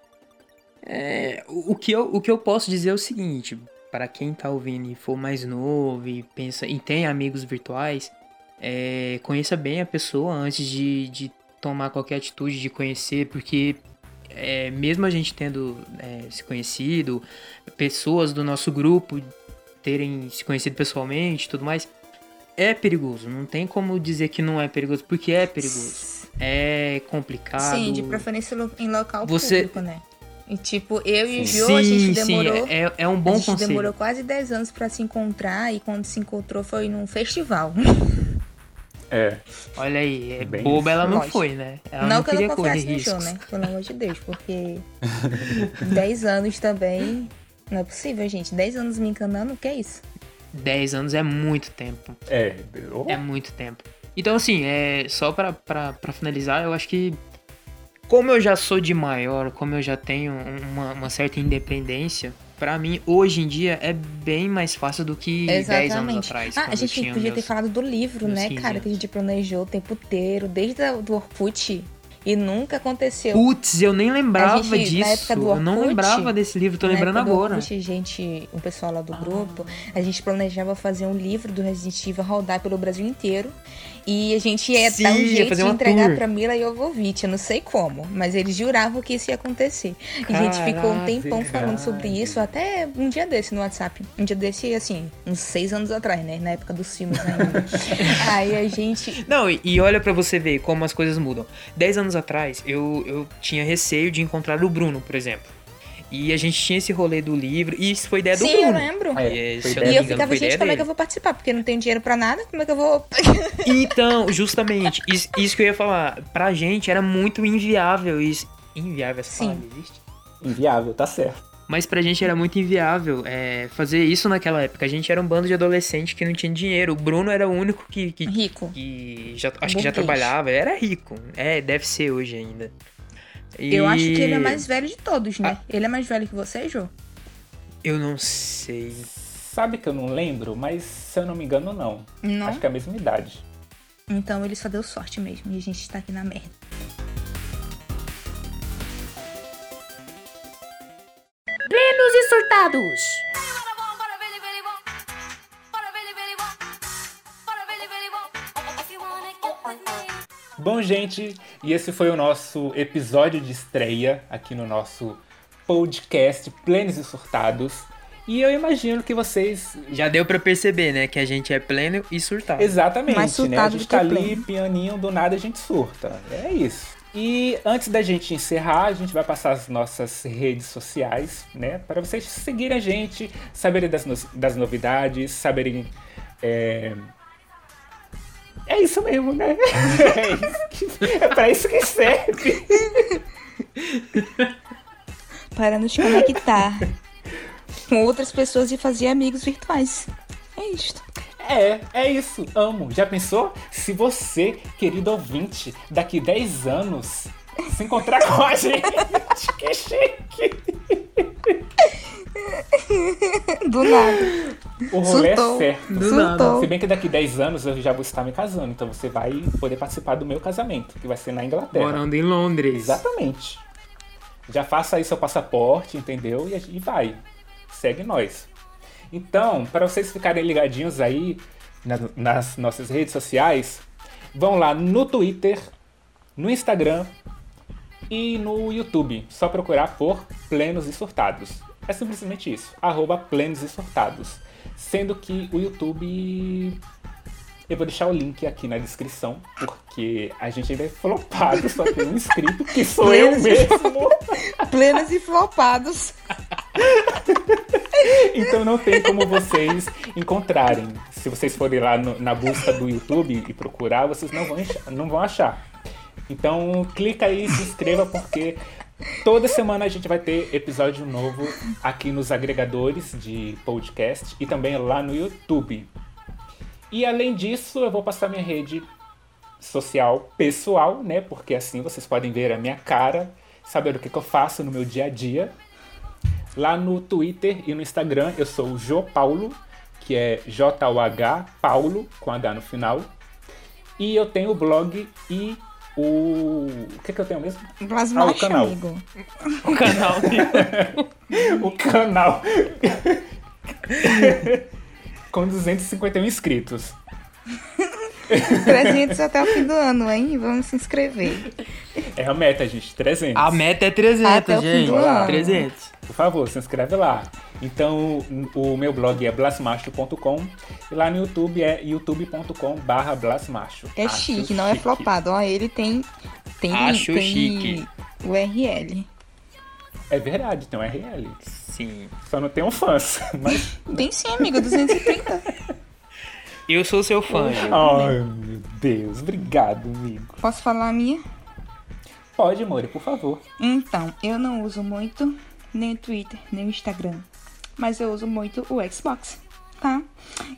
É, o, que eu, o que eu posso dizer é o seguinte, para quem tá ouvindo e for mais novo e pensa e tem amigos virtuais, é, conheça bem a pessoa antes de, de tomar qualquer atitude de conhecer, porque é, mesmo a gente tendo é, se conhecido, pessoas do nosso grupo terem se conhecido pessoalmente tudo mais, é perigoso. Não tem como dizer que não é perigoso, porque é perigoso. É complicado. Sim, de preferência em local Você- público, né? E tipo, eu e o Sim, Jo, a gente demorou. sim, é, é um bom a gente conselho. demorou quase 10 anos pra se encontrar e quando se encontrou foi num festival. É. Olha aí, é Bem boba ela não Lógico. foi, né? Ela não, não, que eu queria não confiasse no riscos. Jô, né? Pelo amor de Deus, porque 10 anos também. Não é possível, gente. 10 anos me encanando, o que é isso? 10 anos é muito tempo. É. oh, É muito tempo. Então, assim, é só pra, pra, pra finalizar, eu acho que. Como eu já sou de maior, como eu já tenho uma, uma certa independência, pra mim, hoje em dia, é bem mais fácil do que 10 anos Exatamente. atrás. ah, a gente podia ter meus- falado do livro, né, 15 cara? Que a gente planejou o tempo inteiro, desde a, do Orkut. E nunca aconteceu. Putz, eu nem lembrava gente, disso. na época do eu não Orkut, lembrava desse livro, tô lembrando agora. Orkut, gente, o pessoal lá do grupo, a gente planejava fazer um livro do Resident Evil rodar pelo Brasil inteiro. E a gente ia Sim, dar um jeito de entregar tour. pra Mila Jovovich, eu não sei como, mas eles juravam que isso ia acontecer. E a gente ficou um Caraca, tempão falando sobre isso, até um dia desse no WhatsApp. Um dia desse, assim, uns seis anos atrás, né? Na época dos filmes ainda. Aí a gente. Não, e, e olha pra você ver como as coisas mudam. Dez anos atrás, eu, eu tinha receio de encontrar o Bruno, por exemplo. E a gente tinha esse rolê do livro, e isso foi ideia do Sim, eu Bruno. lembro. É, E, eu não E eu ficava, gente, como é que dele. eu vou participar? Porque eu não tenho dinheiro pra nada, como é que eu vou. Então, justamente, isso, isso que eu ia falar. Pra gente era muito inviável isso. Inviável essa Sim. palavra existe? Inviável, tá certo. Mas pra gente era muito inviável é, fazer isso naquela época. A gente era um bando de adolescente que não tinha dinheiro. O Bruno era o único que, que, Rico. que já, acho que já Burguês. trabalhava. Era rico. É, deve ser hoje ainda. Eu acho que ele é E- mais velho de todos, né? Ah. Ele é mais velho que você, Jô? Eu não sei. Sabe que eu não lembro, mas se eu não me engano, não. Não? Acho que é a mesma idade. Então ele só deu sorte mesmo. E a gente tá aqui na merda. Plenos e surtados. Bom, gente, e esse foi o nosso episódio de estreia aqui no nosso podcast Plenos e Surtados. E eu imagino que vocês. Já deu pra perceber, né? Que a gente é pleno e surtado. Exatamente, Mais né? A surtado gente do que tá ali, pleno. pianinho, do nada a gente surta. É isso. E antes da gente encerrar, a gente vai passar as nossas redes sociais, né? Para vocês seguirem a gente, saberem das, no- das novidades, saberem. É... é isso mesmo, né? É, isso que... é pra isso que serve. Para nos conectar com outras pessoas e fazer amigos virtuais. É isto. É, é isso, amo. Já pensou? Se você, querido ouvinte, daqui 10 anos se encontrar com a gente, que chique! Do nada. O rolê Surtou. é certo. Do Surtou. nada. Se bem que daqui 10 anos eu já vou estar me casando, então você vai poder participar do meu casamento, que vai ser na Inglaterra. Morando em Londres. Exatamente. Já faça aí seu passaporte, entendeu? E, e vai. Segue nós. Então, para vocês ficarem ligadinhos aí na- nas nossas redes sociais, vão lá no Twitter, no Instagram e no YouTube. Só procurar por Plenos e Surtados. É simplesmente isso. Arroba Plenos e Surtados. Sendo que o YouTube. Eu vou deixar o link aqui na descrição, porque a gente ainda é flopado, só tem um inscrito que sou eu e- mesmo. Plenos e flopados. Então não tem como vocês encontrarem. Se vocês forem lá no- na busca do YouTube e procurar, vocês não vão, não vão achar. Então clica aí e se inscreva porque toda semana a gente vai ter episódio novo aqui nos agregadores de podcast e também lá no YouTube. E além disso, eu vou passar minha rede social pessoal, né? Porque assim vocês podem ver a minha cara, saber o que, que eu faço no meu dia a dia. Lá no Twitter e no Instagram eu sou o Jo Paulo, que é J-O-H Paulo, com H no final. E eu tenho o blog e o. O que, que eu tenho mesmo? Ah, o canal. amigo. O canal. o canal. com 251 inscritos. 300 até o fim do ano, hein? Vamos se inscrever. É a meta, gente, 300. A meta é 300, Até o fim gente. do ano. 300. Por favor, se inscreve lá. Então, o meu blog é blasmacho.com e lá no YouTube é youtube.com barra blasmacho. É Acho chique, não é flopado. Ó, ele tem. Tem, Acho tem chique. URL. É verdade, tem um RL. Sim. Só não tem um fãs, mas... Tem sim, amigo, 230. Eu sou seu fã. Ai, meu Deus. Obrigado, amigo. Posso falar a minha? Pode, amor, por favor. Então, eu não uso muito nem o Twitter, nem o Instagram. Mas eu uso muito o Xbox, tá?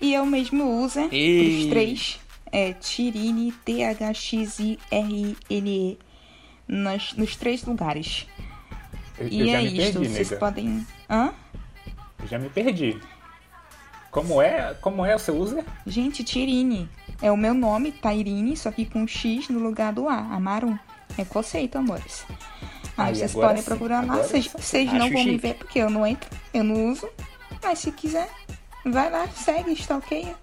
E eu mesmo uso Ei. os três. É Tirine, T-H-X-I-R-I-N-E. Nos, nos três lugares. Eu, E eu é isso, vocês nega. podem. Hã? Eu já me perdi. Como é, como é o seu user? Gente, Tirine. É o meu nome, Tairine, só que com X no lugar do A, Amarum. É conceito, amores. Aí Aí, vocês podem sim, procurar lá. Vocês vocês não vão me chique. ver porque eu não entro, eu não uso. Mas se quiser, vai lá, segue, stalkeia.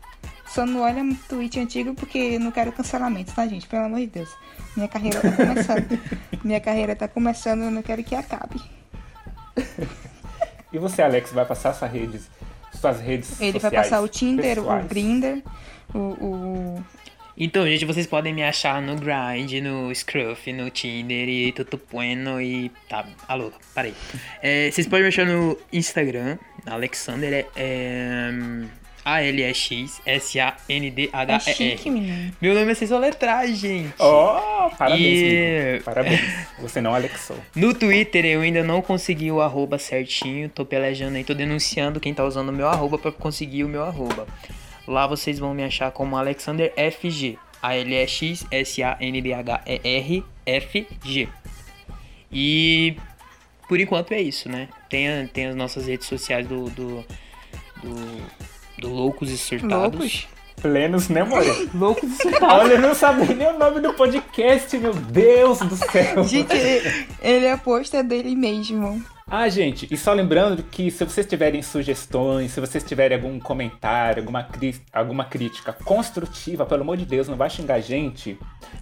Só não olha um tweet antigo porque eu não quero cancelamento, tá, gente? Pelo amor de Deus. Minha carreira tá começando. Minha carreira tá começando, eu não quero que acabe. E você, Alex, vai passar suas redes, suas redes Ele vai sociais passar o Tinder, pessoais? o Grindr, o, o Então, gente, vocês podem me achar no Grind, no Scruff, no Tinder e tudo bueno e... Tá, alô, parei. É, vocês podem me achar no Instagram, Alexander, é... é A-L-E-X É S-A-N-D-H-E-R. chique, menino. Meu nome é sem soletrar, gente. Oh, parabéns, E-. Parabéns. Você não alexou. No Twitter eu ainda não consegui o arroba certinho, tô pelejando aí, tô denunciando quem tá usando o meu arroba pra conseguir o meu arroba. Lá vocês vão me achar como Alexander FG, A-L-E-X S-A-N-D-H-E-R F-G. E por enquanto é isso, né? Tem, a- tem as nossas redes sociais do, do, do, do Loucos e Surtados. Loucos? Plenos, né, amor? Loucos e Surtados. Olha, eu não sabia nem o nome do podcast, meu Deus do céu. Gente, ele é posta dele mesmo. Ah, gente, e só lembrando que se vocês tiverem sugestões, se vocês tiverem algum comentário, alguma, cri- alguma crítica construtiva, pelo amor de Deus, não vai xingar a gente,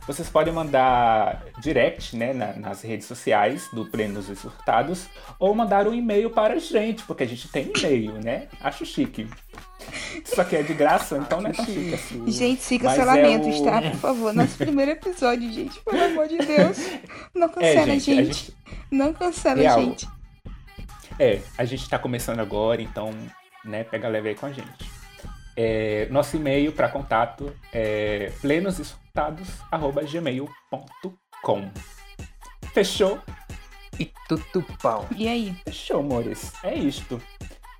vocês podem mandar direct, né, na- nas redes sociais do Plenos e Surtados, ou mandar um e-mail para a gente, porque a gente tem e-mail, né? Acho chique. Isso aqui é de graça, então não é tão chique assim. Gente, sem Mas é cancelamentos, o- tá? Por favor, nosso primeiro episódio, gente. Pelo amor de Deus. Não É, cancela, gente, gente. a gente Não cancela, Real. gente. É, a gente tá começando agora, então, né, pega leve aí com a gente. É, nosso e-mail para contato é plenosescutados.gmail.com Fechou? E tutupau. E aí? Fechou, amores. É isto.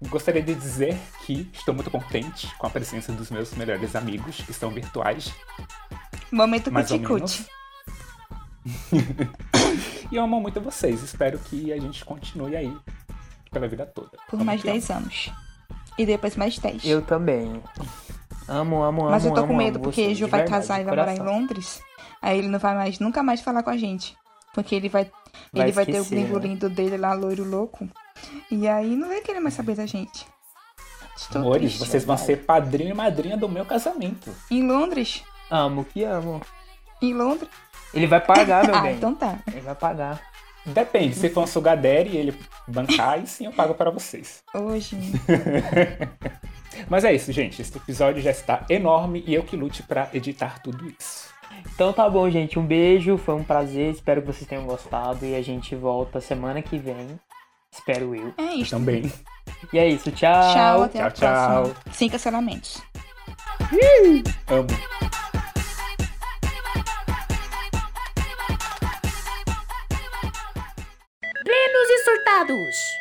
Gostaria de dizer que estou muito contente com a presença dos meus melhores amigos, que são virtuais, Momento cuticute. e eu amo muito vocês. Espero que a gente continue aí pela vida toda. Por mais que amo. 10 anos. E depois mais 10. Eu também. Amo, amo, amo. Mas eu tô amo, com medo porque Ju vai verdade, casar e vai morar em. Londres. Aí ele não vai mais, nunca mais falar com a gente. Porque ele vai, Vai ele vai ter o esquecer, gringo né? lindo dele lá, loiro louco. E aí não vai querer mais saber da gente. Estou Amores, triste. vocês vão ser padrinho e madrinha do meu casamento. Em Londres? Amo que amo. Em Londres? Ele vai pagar, meu ah, bem. então tá. Ele vai pagar. Depende, se for um sugar daddy e ele bancar, aí sim eu pago para vocês. Hoje. Mas é isso, gente. Esse episódio já está enorme e eu que lute para editar tudo isso. Então tá bom, gente. Um beijo, foi um prazer. Espero que vocês tenham gostado. E a gente volta semana que vem. Espero eu. É isso. Também. E é isso, tchau. Tchau, até a Tchau, tchau. próxima. Sem cancelamentos. Amo. surtados!